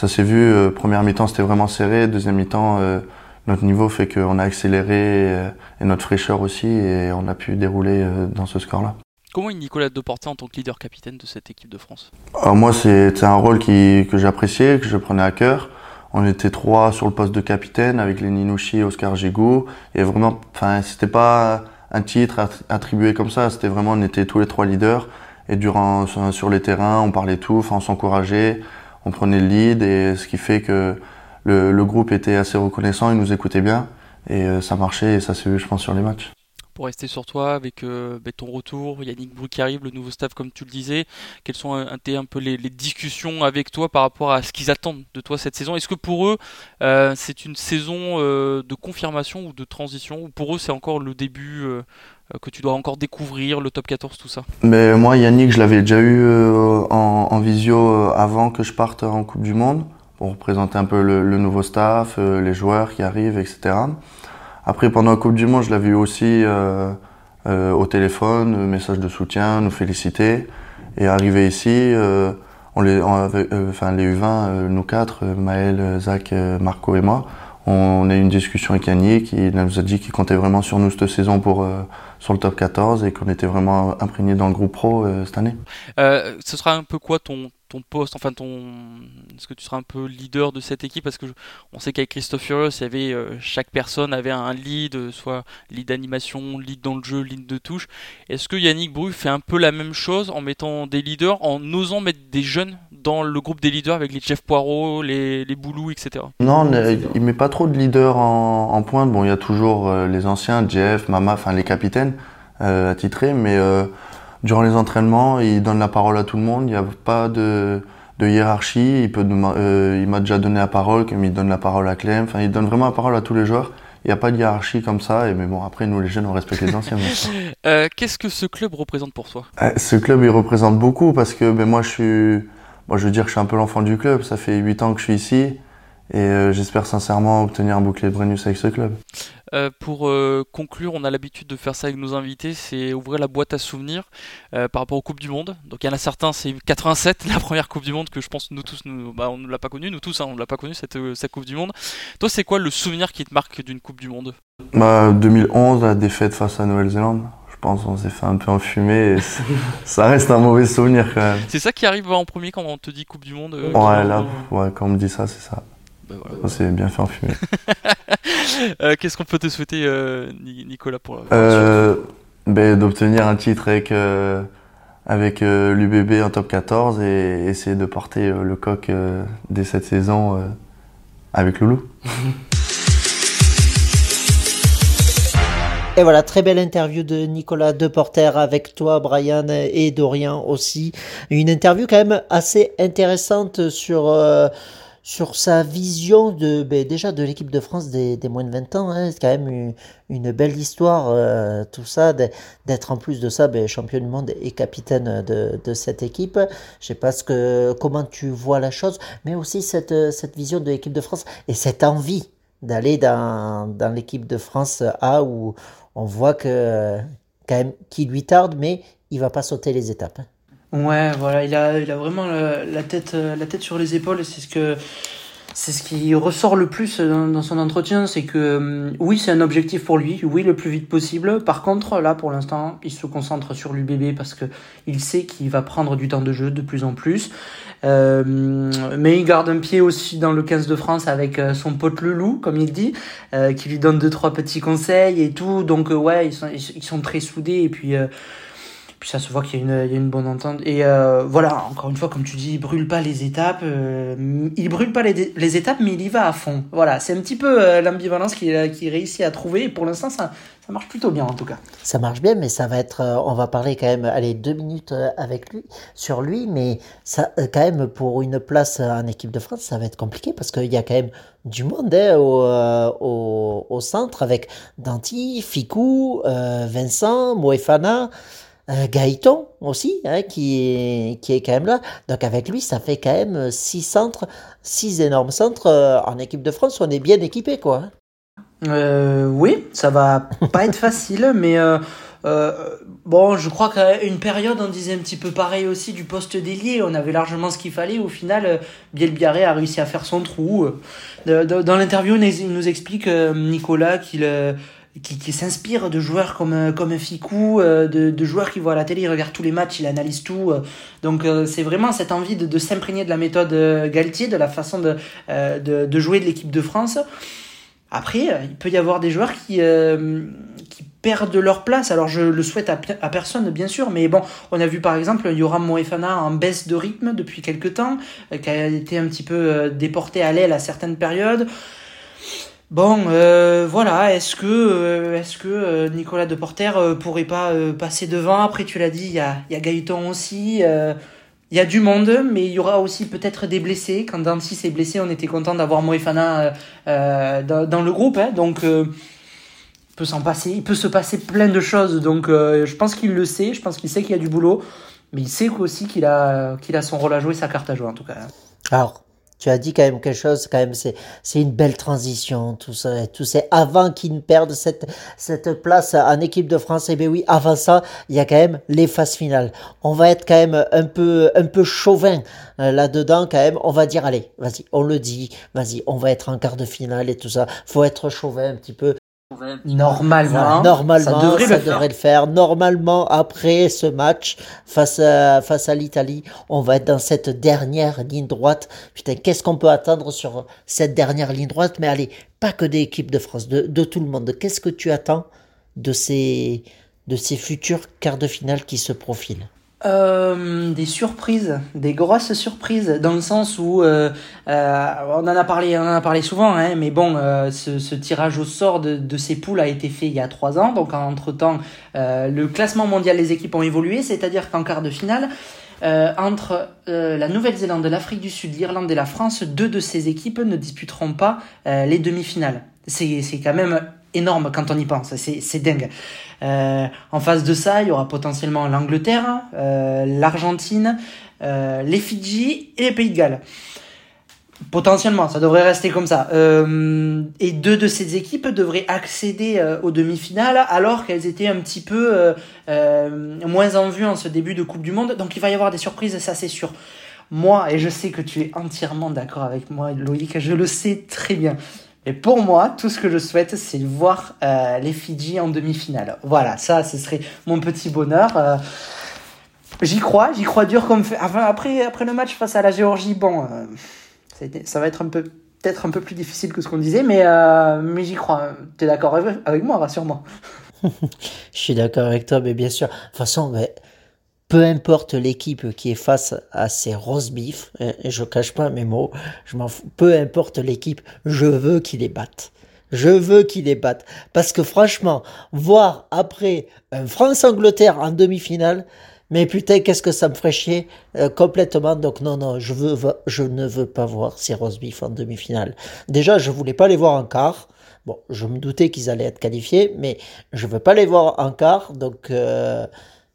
ça s'est vu. euh, première mi-temps, c'était vraiment serré. Deuxième mi-temps, euh, notre niveau fait qu'on a accéléré euh, et notre fraîcheur aussi et on a pu dérouler dans ce score-là. Comment est Nicolas Deporté en tant que leader capitaine de cette équipe de France? Alors moi, c'était un rôle qui, que j'appréciais, que je prenais à cœur. On était trois sur le poste de capitaine avec les Ninouchi et Oscar Gigou. Et vraiment, enfin, c'était pas un titre att- attribué comme ça. C'était vraiment, on était tous les trois leaders. Et durant, sur, les terrains, on parlait tout, on s'encourageait, on prenait le lead. Et ce qui fait que le, groupe était assez reconnaissant, il nous écoutait bien. Et euh, ça marchait et ça s'est vu, je pense, sur les matchs. Pour rester sur toi, avec euh, ben, ton retour, Yannick Brou qui arrive, le nouveau staff comme tu le disais, quelles sont un, un- peu les, discussions avec toi par rapport à ce qu'ils attendent de toi cette saison? Est-ce que pour eux, euh, c'est une saison euh, de confirmation ou de transition? Ou pour eux, c'est encore le début euh, euh, que tu dois encore découvrir, le top 14, tout ça Mais moi, Yannick, je l'avais déjà eu euh, en, visio euh, avant que je parte en Coupe du Monde pour représenter un peu le, nouveau staff, euh, les joueurs qui arrivent, etc. Après, pendant la Coupe du Monde, je l'avais eu aussi euh, euh, au téléphone, euh, message de soutien, nous féliciter. Et arrivé ici, euh, on les, on avait, euh, enfin, les U20, euh, nous quatre, euh, Maël, euh, Zach, euh, Marco et moi, on a eu une discussion avec Yannick. Il nous a dit qu'il comptait vraiment sur nous cette saison pour, euh, sur le top 14 et qu'on était vraiment imprégnés dans le groupe pro euh, cette année. Euh, ce sera un peu quoi ton, ton poste, enfin ton, est-ce que tu seras un peu leader de cette équipe? Parce que on sait qu'avec Christophe Furios, il y avait euh, chaque personne avait un lead, euh, soit lead d'animation, lead dans le jeu, lead de touche. Est-ce que Yannick Bru fait un peu la même chose en mettant des leaders, en osant mettre des jeunes dans le groupe des leaders avec les Jeff Poirot, les, les Boulou, etc. Non, il met pas trop de leaders en, pointe. Bon, il y a toujours euh, les anciens, Jeff, Mama, enfin les capitaines euh, attitrés, mais durant les entraînements, il donne la parole à tout le monde. Il n'y a pas de, de hiérarchie. Il peut, euh, il m'a déjà donné la parole, comme il donne la parole à Clem. Enfin, il donne vraiment la parole à tous les joueurs. Il n'y a pas de hiérarchie comme ça. Et mais bon, après, nous les jeunes, on respecte les anciens. Euh, Qu'est-ce que ce club représente pour toi? Euh, Ce club, il représente beaucoup parce que ben, moi, je suis, moi, je veux dire que je suis un peu l'enfant du club. Ça fait 8 ans que je suis ici et euh, j'espère sincèrement obtenir un bouclier de Brennus avec ce club. Euh, Pour euh, conclure, on a l'habitude de faire ça avec nos invités, c'est ouvrir la boîte à souvenirs euh, par rapport aux Coupes du Monde. Donc il y en a certains, c'est 87, la première Coupe du Monde que je pense nous tous, nous, bah, on ne l'a pas connue, nous tous, hein, on ne l'a pas connue cette, cette Coupe du Monde. Toi, c'est quoi le souvenir qui te marque d'une Coupe du Monde? Bah, 2011, la défaite face à Nouvelle-Zélande. Je pense qu'on s'est fait un peu enfumer et ça reste un mauvais souvenir quand même. C'est ça qui arrive en premier quand on te dit Coupe du Monde Ouais, là, ouais, quand on me dit ça, c'est ça. Bah, voilà. S'est bien fait enfumer. Euh, Qu'est-ce qu'on peut te souhaiter, euh, Ni- Nicolas, pour la pour la Euh, ben, d'obtenir un titre avec, euh, avec euh, l'UBB en top 14 et essayer de porter euh, le coq euh, dès cette saison euh, avec Loulou. Et voilà, très belle interview de Nicolas Deporter avec toi, Brian, et Dorian aussi. Une interview quand même assez intéressante sur, euh, sur sa vision de, ben, déjà de l'équipe de France des, moins de 20 ans. hein. C'est quand même une, belle histoire, euh, tout ça, d'être en plus de ça ben, champion du monde et capitaine de, cette équipe. Je sais pas ce que, comment tu vois la chose, mais aussi cette, vision de l'équipe de France et cette envie d'aller dans, dans l'équipe de France A où on voit que quand même qu'il lui tarde, mais il va pas sauter les étapes. Ouais, voilà, il a, il a vraiment la, tête, euh, la tête sur les épaules. C'est ce que, c'est ce qui ressort le plus dans, son entretien, c'est que hum, oui, c'est un objectif pour lui, oui, le plus vite possible. Par contre, là, pour l'instant, il se concentre sur l'UBB parce que il sait qu'il va prendre du temps de jeu de plus en plus. Euh, mais il garde un pied aussi dans le 15 de France avec euh, son pote le loup, comme il dit, euh, qui lui donne deux trois petits conseils et tout. Donc euh, ouais, ils sont, ils sont très soudés et puis. Puis ça se voit qu'il y, y a une bonne entente. Et euh, voilà, encore une fois, comme tu dis, il brûle pas les étapes. euh, il brûle pas les, les étapes, mais il y va à fond. Voilà, c'est un petit peu euh, l'ambivalence qu'il qu'il réussit à trouver. Et pour l'instant, ça, ça marche plutôt bien en tout cas. Ça marche bien, mais ça va être, euh, on va parler quand même, allez, deux minutes avec lui, sur lui, mais ça, quand même, pour une place en équipe de France, ça va être compliqué parce qu'il y a quand même du monde hein, au, au, au centre avec Danti, Ficou, Vincent, Moefana. Euh, Gaëton aussi, hein, qui, est, qui est quand même là. Donc avec lui, ça fait quand même six centres, six énormes centres euh, en équipe de France. On est bien équipé, quoi. hein. Euh, oui, ça va pas être facile, mais bon, je crois qu'à une période, on disait un petit peu pareil aussi du poste d'ailier. On avait largement ce qu'il fallait. Au final, euh, Biel Biarré a réussi à faire son trou. Dans l'interview, il nous explique Nicolas qu'il qui, qui s'inspire de joueurs comme comme Ficou, euh, de, joueurs qu'il voit à la télé, il regarde tous les matchs, il analyse tout. euh. donc euh, c'est vraiment cette envie de, s'imprégner de la méthode Galtier, de la façon de, de, jouer de l'équipe de France. Après, il peut y avoir des joueurs qui, qui perdent leur place. Alors, je le souhaite à, à personne, bien sûr, mais bon, on a vu par exemple Yoram Moefana en baisse de rythme depuis quelques temps, qui a été un petit peu déporté à l'aile à certaines périodes. Bon, euh, voilà, est-ce que, euh, est-ce que euh, Nicolas Deporter euh, pourrait pas euh, passer devant Après, tu l'as dit, il y a, y a Gaëtan aussi. il y a du monde, mais il y aura aussi peut-être des blessés. Quand Dancy s'est blessé, on était content d'avoir Moefana dans, dans le groupe. hein. donc, il peut s'en passer, il peut se passer plein de choses. Donc, je pense qu'il le sait. Je pense qu'il sait qu'il y a du boulot, mais il sait aussi qu'il a, qu'il a son rôle à jouer, sa carte à jouer en tout cas. Alors, tu as dit quand même quelque chose, quand même, c'est, c'est une belle transition, tout ça, tout ça. Avant qu'ils ne perdent cette, cette place en équipe de France, et bien oui, avant ça, il y a quand même les phases finales. On va être quand même un peu, un peu chauvin euh, là-dedans, quand même. On va dire, allez, vas-y, on le dit, vas-y, on va être en quart de finale et tout ça. Faut être chauvin un petit peu. Normalement, normalement, ça devrait le faire. le faire. Normalement, après ce match face à, face à l'Italie, on va être dans cette dernière ligne droite. Putain, qu'est-ce qu'on peut attendre sur cette dernière ligne droite? Mais allez, pas que des équipes de France, de, de tout le monde. Qu'est-ce que tu attends de ces, de ces futurs quarts de finale qui se profilent? Euh, des surprises, des grosses surprises, dans le sens où euh, euh, on en a parlé, on en a parlé souvent, hein, mais bon, euh, ce, ce, tirage au sort de, de, ces poules a été fait il y a trois ans, donc entre temps, euh, le classement mondial des équipes ont évolué, c'est-à-dire qu'en quart de finale, entre la Nouvelle-Zélande, l'Afrique du Sud, l'Irlande et la France, deux de ces équipes ne disputeront pas les demi-finales. C'est c'est quand même énorme quand on y pense, c'est dingue. Euh, en face de ça, il y aura potentiellement l'Angleterre, euh, l'Argentine, euh, les Fidji et les Pays de Galles. Potentiellement, ça devrait rester comme ça. Et deux de ces équipes devraient accéder aux demi-finales alors qu'elles étaient un petit peu moins en vue en ce début de Coupe du Monde. Donc il va y avoir des surprises, ça c'est sûr. Moi, et je sais que tu es entièrement d'accord avec moi, Loïc, je le sais très bien. Et pour moi, tout ce que je souhaite, c'est voir euh, les Fidji en demi-finale. Voilà, ça, ce serait mon petit bonheur. Euh, j'y crois, j'y crois dur comme fait. Enfin, après, après le match face à la Géorgie, bon, euh, ça va être un peu peut-être un peu plus difficile que ce qu'on disait, mais, mais j'y crois. Tu es d'accord avec moi, rassure-moi. Je suis d'accord avec toi, mais bien sûr. De toute façon, mais peu importe l'équipe qui est face à ces roast beef, et je cache pas mes mots, je m'en peu importe l'équipe, je veux qu'ils les battent. Je veux qu'ils les battent. Parce que franchement, voir après un France-Angleterre en demi-finale, mais putain, qu'est-ce que ça me ferait chier euh, complètement. Donc non, non, je, veux, je ne veux pas voir ces roast en demi-finale. Déjà, je voulais pas les voir en quart. Bon, je me doutais qu'ils allaient être qualifiés, mais je veux pas les voir en quart. Donc... Euh,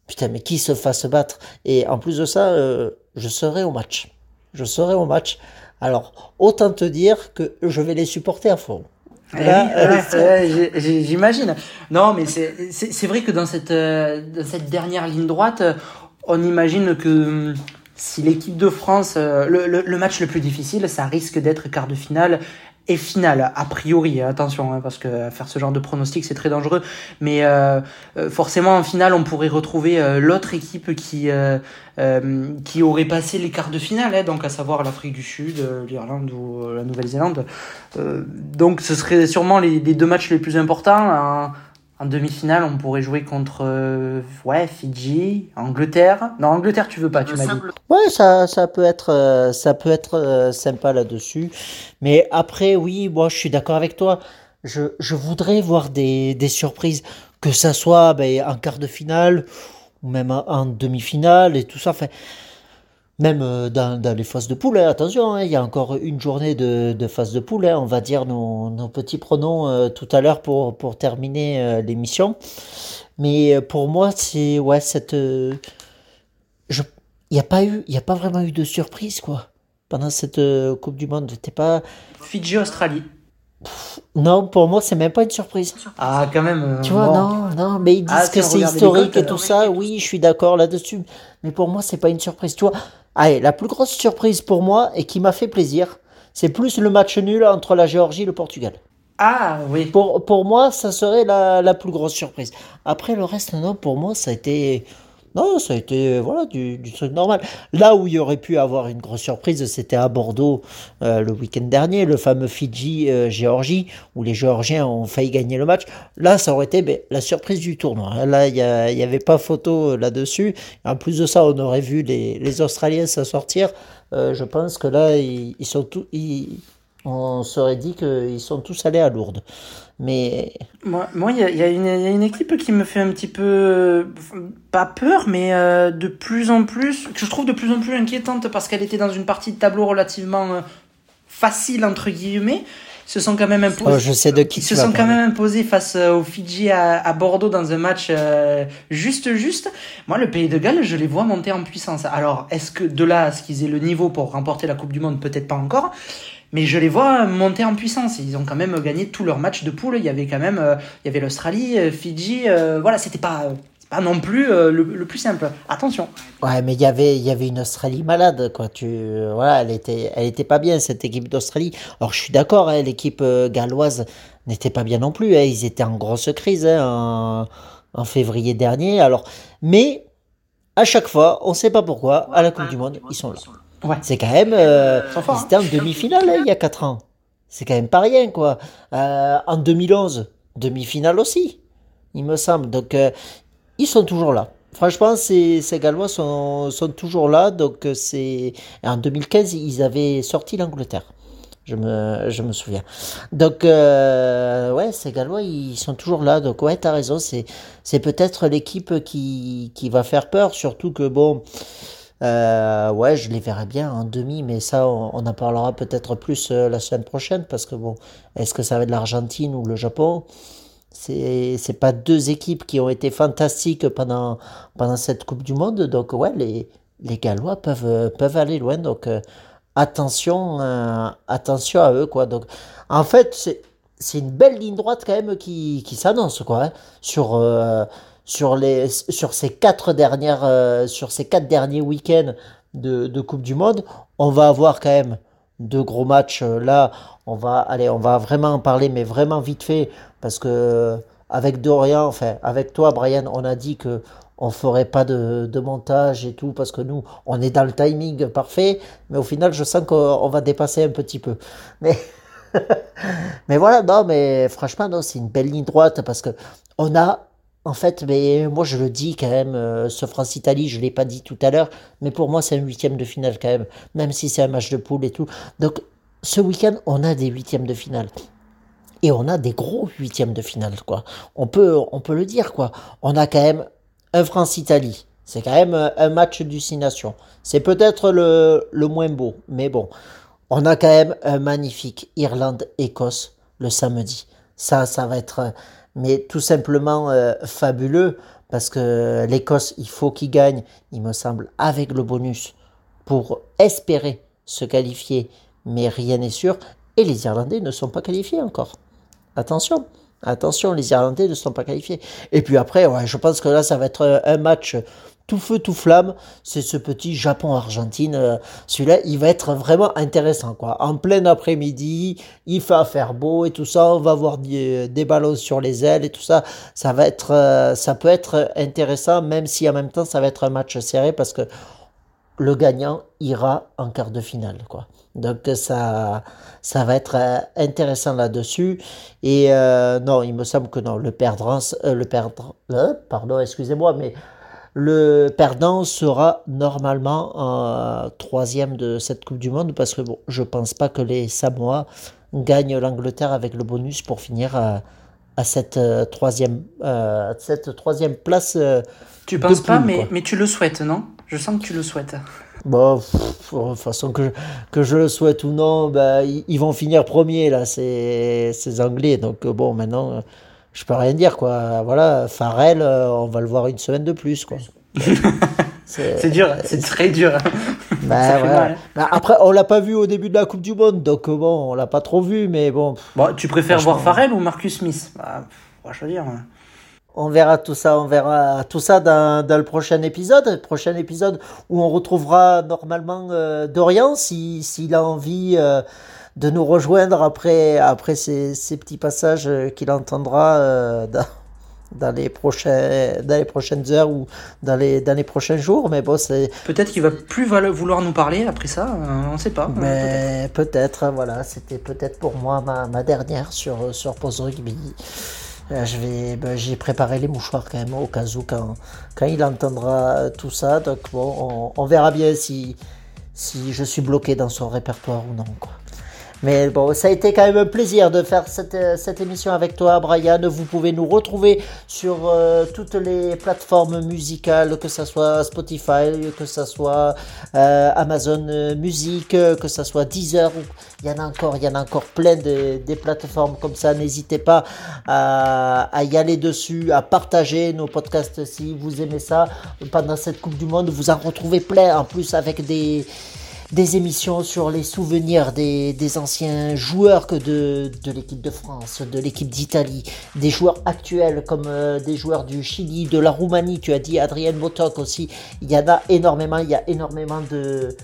Putain, mais qui se fasse battre? Et en plus de ça, euh, je serai au match. Je serai au match. Alors, autant te dire que je vais les supporter à fond. Euh, j'imagine. Non, mais c'est vrai que dans cette, euh, dans cette dernière ligne droite, on imagine que hum, si l'équipe de France, le, le, le, match le plus difficile, ça risque d'être quart de finale et finale, a priori, attention, hein, parce que faire ce genre de pronostic c'est très dangereux, mais euh, euh, forcément en finale on pourrait retrouver euh, l'autre équipe qui euh, euh, qui aurait passé les quarts de finale, hein, donc à savoir l'Afrique du Sud, l'Irlande ou la Nouvelle-Zélande. donc ce serait sûrement les, les, deux matchs les plus importants. Hein. En demi-finale, on pourrait jouer contre euh, ouais, Fidji, Angleterre. Non, Angleterre, tu veux pas, tu m'as dit. Ouais, ça, ça peut être, euh, ça peut être euh, sympa là-dessus. Mais après, oui, moi, je suis d'accord avec toi. Je, je voudrais voir des, des surprises, que ça soit ben, en quart de finale ou même en, en demi-finale et tout ça. Enfin, même euh, dans, dans, les phases de poule, hein, attention, hein, il y a encore une journée de, de phase de poule. Hein, on va dire nos, nos petits pronoms euh, tout à l'heure pour, pour terminer euh, l'émission. Mais pour moi, c'est ouais cette. il n'y a pas eu, il y a pas vraiment eu de surprise quoi pendant cette Coupe du Monde. T'es pas. Fidji Australie. Non, pour moi, c'est même pas une surprise. Ah, quand même. tu vois, bon. non, non, mais ils disent ah, que c'est historique et tout ça. Oui, je suis d'accord là-dessus. Mais pour moi, c'est pas une surprise. Tu vois, Allez, la plus grosse surprise pour moi et qui m'a fait plaisir, c'est plus le match nul entre la Géorgie et le Portugal. Ah oui. Pour, pour moi, ça serait la, la plus grosse surprise. Après, le reste, non, pour moi, ça a été non, ça a été voilà, du, truc normal. Là où il y aurait pu avoir une grosse surprise, c'était à Bordeaux euh, le week-end dernier, le fameux Fidji-Géorgie, euh, où les Géorgiens ont failli gagner le match. Là, ça aurait été ben, la surprise du tournoi. Là, il n'y avait pas photo euh, là-dessus. En plus de ça, on aurait vu les, Australiens s'en sortir. Euh, je pense que là. Ils, on serait dit qu'ils sont tous allés à Lourdes. Mais. Moi, il moi, y, a, y, a y, a, une équipe qui me fait un petit peu. Pas peur, mais euh, de plus en plus. que je trouve de plus en plus inquiétante parce qu'elle était dans une partie de tableau relativement euh, facile, entre guillemets. Se sont quand même imposés. Oh, je sais de qui se sont quand même imposés face euh, aux Fidji à, à, Bordeaux dans un match juste, juste. Moi, le pays de Galles, je les vois monter en puissance. Alors, est-ce que de là à ce qu'ils aient le niveau pour remporter la Coupe du Monde, peut-être pas encore mais je les vois monter en puissance. Ils ont quand même gagné tous leurs matchs de poule. Il y avait quand même, euh, il y avait l'Australie, euh, Fidji. Euh, voilà, c'était pas, pas non plus le, plus simple. Attention. Ouais, mais il y avait, il y avait une Australie malade, quoi. Tu, voilà, elle était, elle était pas bien cette équipe d'Australie. Alors je suis d'accord, hein, l'équipe galloise n'était pas bien non plus. Hein, ils étaient en grosse crise hein, en, en février dernier. Alors, mais à chaque fois, on sait pas pourquoi, à la Coupe du Monde, ils sont là. Ouais. C'est quand même. Euh, c'était en demi-finale hein, il y a 4 ans. C'est quand même pas rien, quoi. Euh, en 2011, demi-finale aussi, il me semble. Donc, euh, ils sont toujours là. Franchement, ces, ces Gallois sont, sont toujours là. Donc, c'est en 2015, ils avaient sorti l'Angleterre. Je me, je me souviens. Donc, euh, ouais, ces Gallois, ils sont toujours là. Donc, ouais, t'as raison. C'est, c'est peut-être l'équipe qui, qui va faire peur. Surtout que, bon, euh, ouais, je les verrai bien en demi. Mais ça, on, en parlera peut-être plus euh, la semaine prochaine. Parce que, bon, est-ce que ça va être l'Argentine ou le Japon? C'est, pas deux équipes qui ont été fantastiques pendant, pendant cette Coupe du Monde. Donc, ouais, les, les Gallois peuvent, peuvent aller loin. Donc, euh, attention, euh, attention à eux, quoi. Donc, en fait, c'est, une belle ligne droite quand même qui, qui s'annonce, quoi. hein, sur, euh, sur, les, sur ces quatre dernières, euh, sur ces quatre derniers week-ends de, de Coupe du Monde, on va avoir quand même deux gros matchs. Euh, Là, on va, allez, on va vraiment en parler, mais vraiment vite fait, parce que avec Dorian, enfin, avec toi, Brian, on a dit que on ferait pas de, de montage et tout, parce que nous, on est dans le timing parfait, mais au final, je sens qu'on on va dépasser un petit peu. Mais, mais voilà, non, mais franchement, non, c'est une belle ligne droite, parce que on a, en fait, mais moi je le dis quand même, euh, ce France-Italie, je l'ai pas dit tout à l'heure, mais pour moi c'est un huitième de finale quand même, même si c'est un match de poule et tout. Donc ce week-end, on a des huitièmes de finale. Et on a des gros huitièmes de finale, quoi. On peut, on peut le dire, quoi. On a quand même un France-Italie. C'est quand même euh, un match du Six Nations. C'est peut-être le, le moins beau, mais bon. On a quand même un magnifique Irlande-Écosse le samedi. Ça, ça va être, euh, mais tout simplement euh, fabuleux parce que l'Écosse, il faut qu'il gagne, il me semble, avec le bonus pour espérer se qualifier, mais rien n'est sûr. Et les Irlandais ne sont pas qualifiés encore. Attention, attention, les Irlandais ne sont pas qualifiés. Et puis après, je pense que là, ça va être un match tout feu, tout flamme. C'est ce petit Japon-Argentine. euh, Celui-là, il va être vraiment intéressant. Quoi. En plein après-midi, il va faire beau et tout ça. On va voir des, des ballons sur les ailes et tout ça. Ça, va être, euh, ça peut être intéressant, même si en même temps, ça va être un match serré parce que le gagnant ira en quart de finale. Quoi. Donc ça, ça va être euh, intéressant là-dessus. Et non, il me semble que non, le perdant, le euh, pardon, excusez-moi, mais le perdant sera normalement euh, troisième de cette Coupe du Monde parce que bon, je pense pas que les Samoa gagnent l'Angleterre avec le bonus pour finir à, à cette, euh, troisième, euh, cette troisième place. euh, Tu de penses pas, mais, quoi. mais tu le souhaites, non? Je sens que tu le souhaites. Bon, pff, de toute façon, que, que je le souhaite ou non, bah, ils, ils vont finir premiers, là, ces, ces Anglais. Donc, euh, bon, maintenant, euh, je peux rien dire, quoi. Voilà, Farrell, euh, on va le voir une semaine de plus, quoi. C'est dur, c'est très dur. Bah, hein. Bah, après, on l'a pas vu au début de la Coupe du Monde, donc euh, bon, on l'a pas trop vu, mais bon, Bon, tu préfères voir Farrell ou Marcus Smith? Bah, On va choisir. hein. on verra tout ça, on verra tout ça dans, dans le prochain épisode, prochain épisode où on retrouvera normalement euh, Dorian, si, s'il a envie euh, de nous rejoindre après, après ces, ces petits passages euh, qu'il entendra euh, dans, dans, les prochains, dans les prochaines heures ou dans les, dans les prochains jours, mais bon, c'est... Peut-être qu'il va plus vouloir nous parler après ça, euh, on sait pas. peut-être. Mais peut-être, voilà, c'était peut-être pour moi ma, ma dernière sur, sur Pause Rugby. Euh, je vais, ben, j'ai préparé les mouchoirs quand même au cas où quand, quand il entendra tout ça. Donc bon, on, on verra bien si, si je suis bloqué dans son répertoire ou non. Quoi. Mais bon, ça a été quand même un plaisir de faire cette, euh, cette émission avec toi, Brian. Vous pouvez nous retrouver sur euh, toutes les plateformes musicales, que ce soit Spotify, que ce soit euh, Amazon Music, que ce soit Deezer. Il y en a encore, il y en a encore plein de, des plateformes comme ça. N'hésitez pas à, à y aller dessus, à partager nos podcasts si vous aimez ça. Pendant cette Coupe du Monde, vous en retrouvez plein en plus avec des des émissions sur les souvenirs des, des anciens joueurs que de, de l'équipe de France, de l'équipe d'Italie, des joueurs actuels comme euh, des joueurs du Chili, de la Roumanie, tu as dit Adrien Motok aussi, il y en a énormément, il y a énormément de,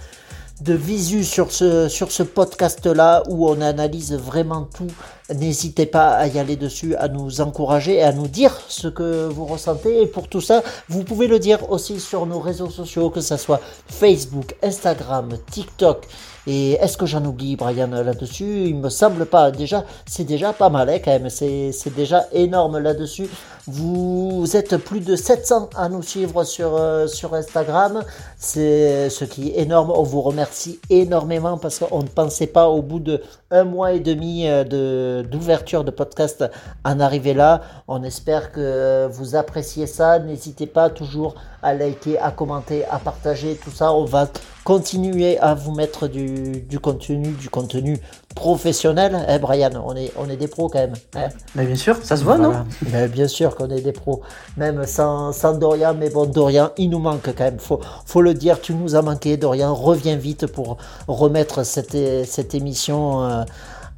de visu sur ce, sur ce podcast-là où on analyse vraiment tout N'hésitez pas à y aller dessus, à nous encourager et à nous dire ce que vous ressentez. Et pour tout ça, vous pouvez le dire aussi sur nos réseaux sociaux, que ce soit Facebook, Instagram, TikTok. Et est-ce que j'en oublie, Brian, là-dessus? Il me semble pas. Déjà, c'est déjà pas mal, hein, quand même. C'est déjà énorme là-dessus. Vous êtes plus de 700 à nous suivre sur, euh, sur Instagram. C'est ce qui est énorme. On vous remercie énormément parce qu'on ne pensait pas au bout de un mois et demi euh, d'ouverture de, podcast en arriver là. On espère que vous appréciez ça. N'hésitez pas toujours à liker, à commenter, à partager tout ça. On va continuer à vous mettre du, du contenu, du contenu professionnel. Hein, Brian, on est, on est des pros quand même. Hein. mais bien sûr, ça se voit, non? Mais Bien sûr qu'on est des pros. Même sans, sans, Dorian, mais bon, Dorian, il nous manque quand même. Faut, faut le dire, tu nous as manqué, Dorian. Reviens vite pour remettre cette, cette émission. Euh,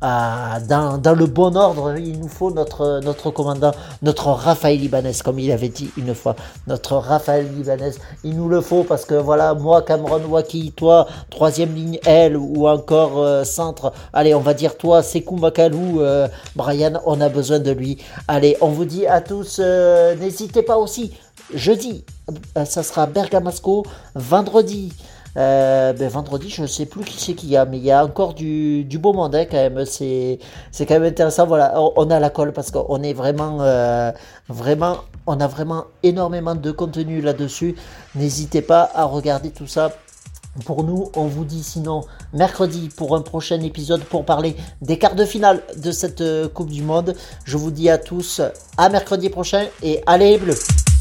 dans, le bon ordre. Il nous faut notre, notre commandant, notre Raphaël Ibanez, comme il avait dit une fois. Notre Raphaël Ibanez, il nous le faut parce que voilà, moi, Cameron Waki, toi, troisième ligne L ou encore euh, centre. Allez, on va dire toi, Sekou Makalou, euh, Brian, on a besoin de lui. Allez, on vous dit à tous, euh, n'hésitez pas aussi. Jeudi, ça sera Bergamasco. Vendredi, euh, ben, vendredi, je ne sais plus qui c'est qu'il y a, mais il y a encore du, beau monde hein, quand même. C'est, c'est quand même intéressant. Voilà, on, a la colle parce qu'on est vraiment, euh, vraiment, on a vraiment énormément de contenu là-dessus. N'hésitez pas à regarder tout ça. Pour nous, on vous dit sinon mercredi pour un prochain épisode pour parler des quarts de finale de cette euh, Coupe du Monde. Je vous dis à tous à mercredi prochain et allez les bleus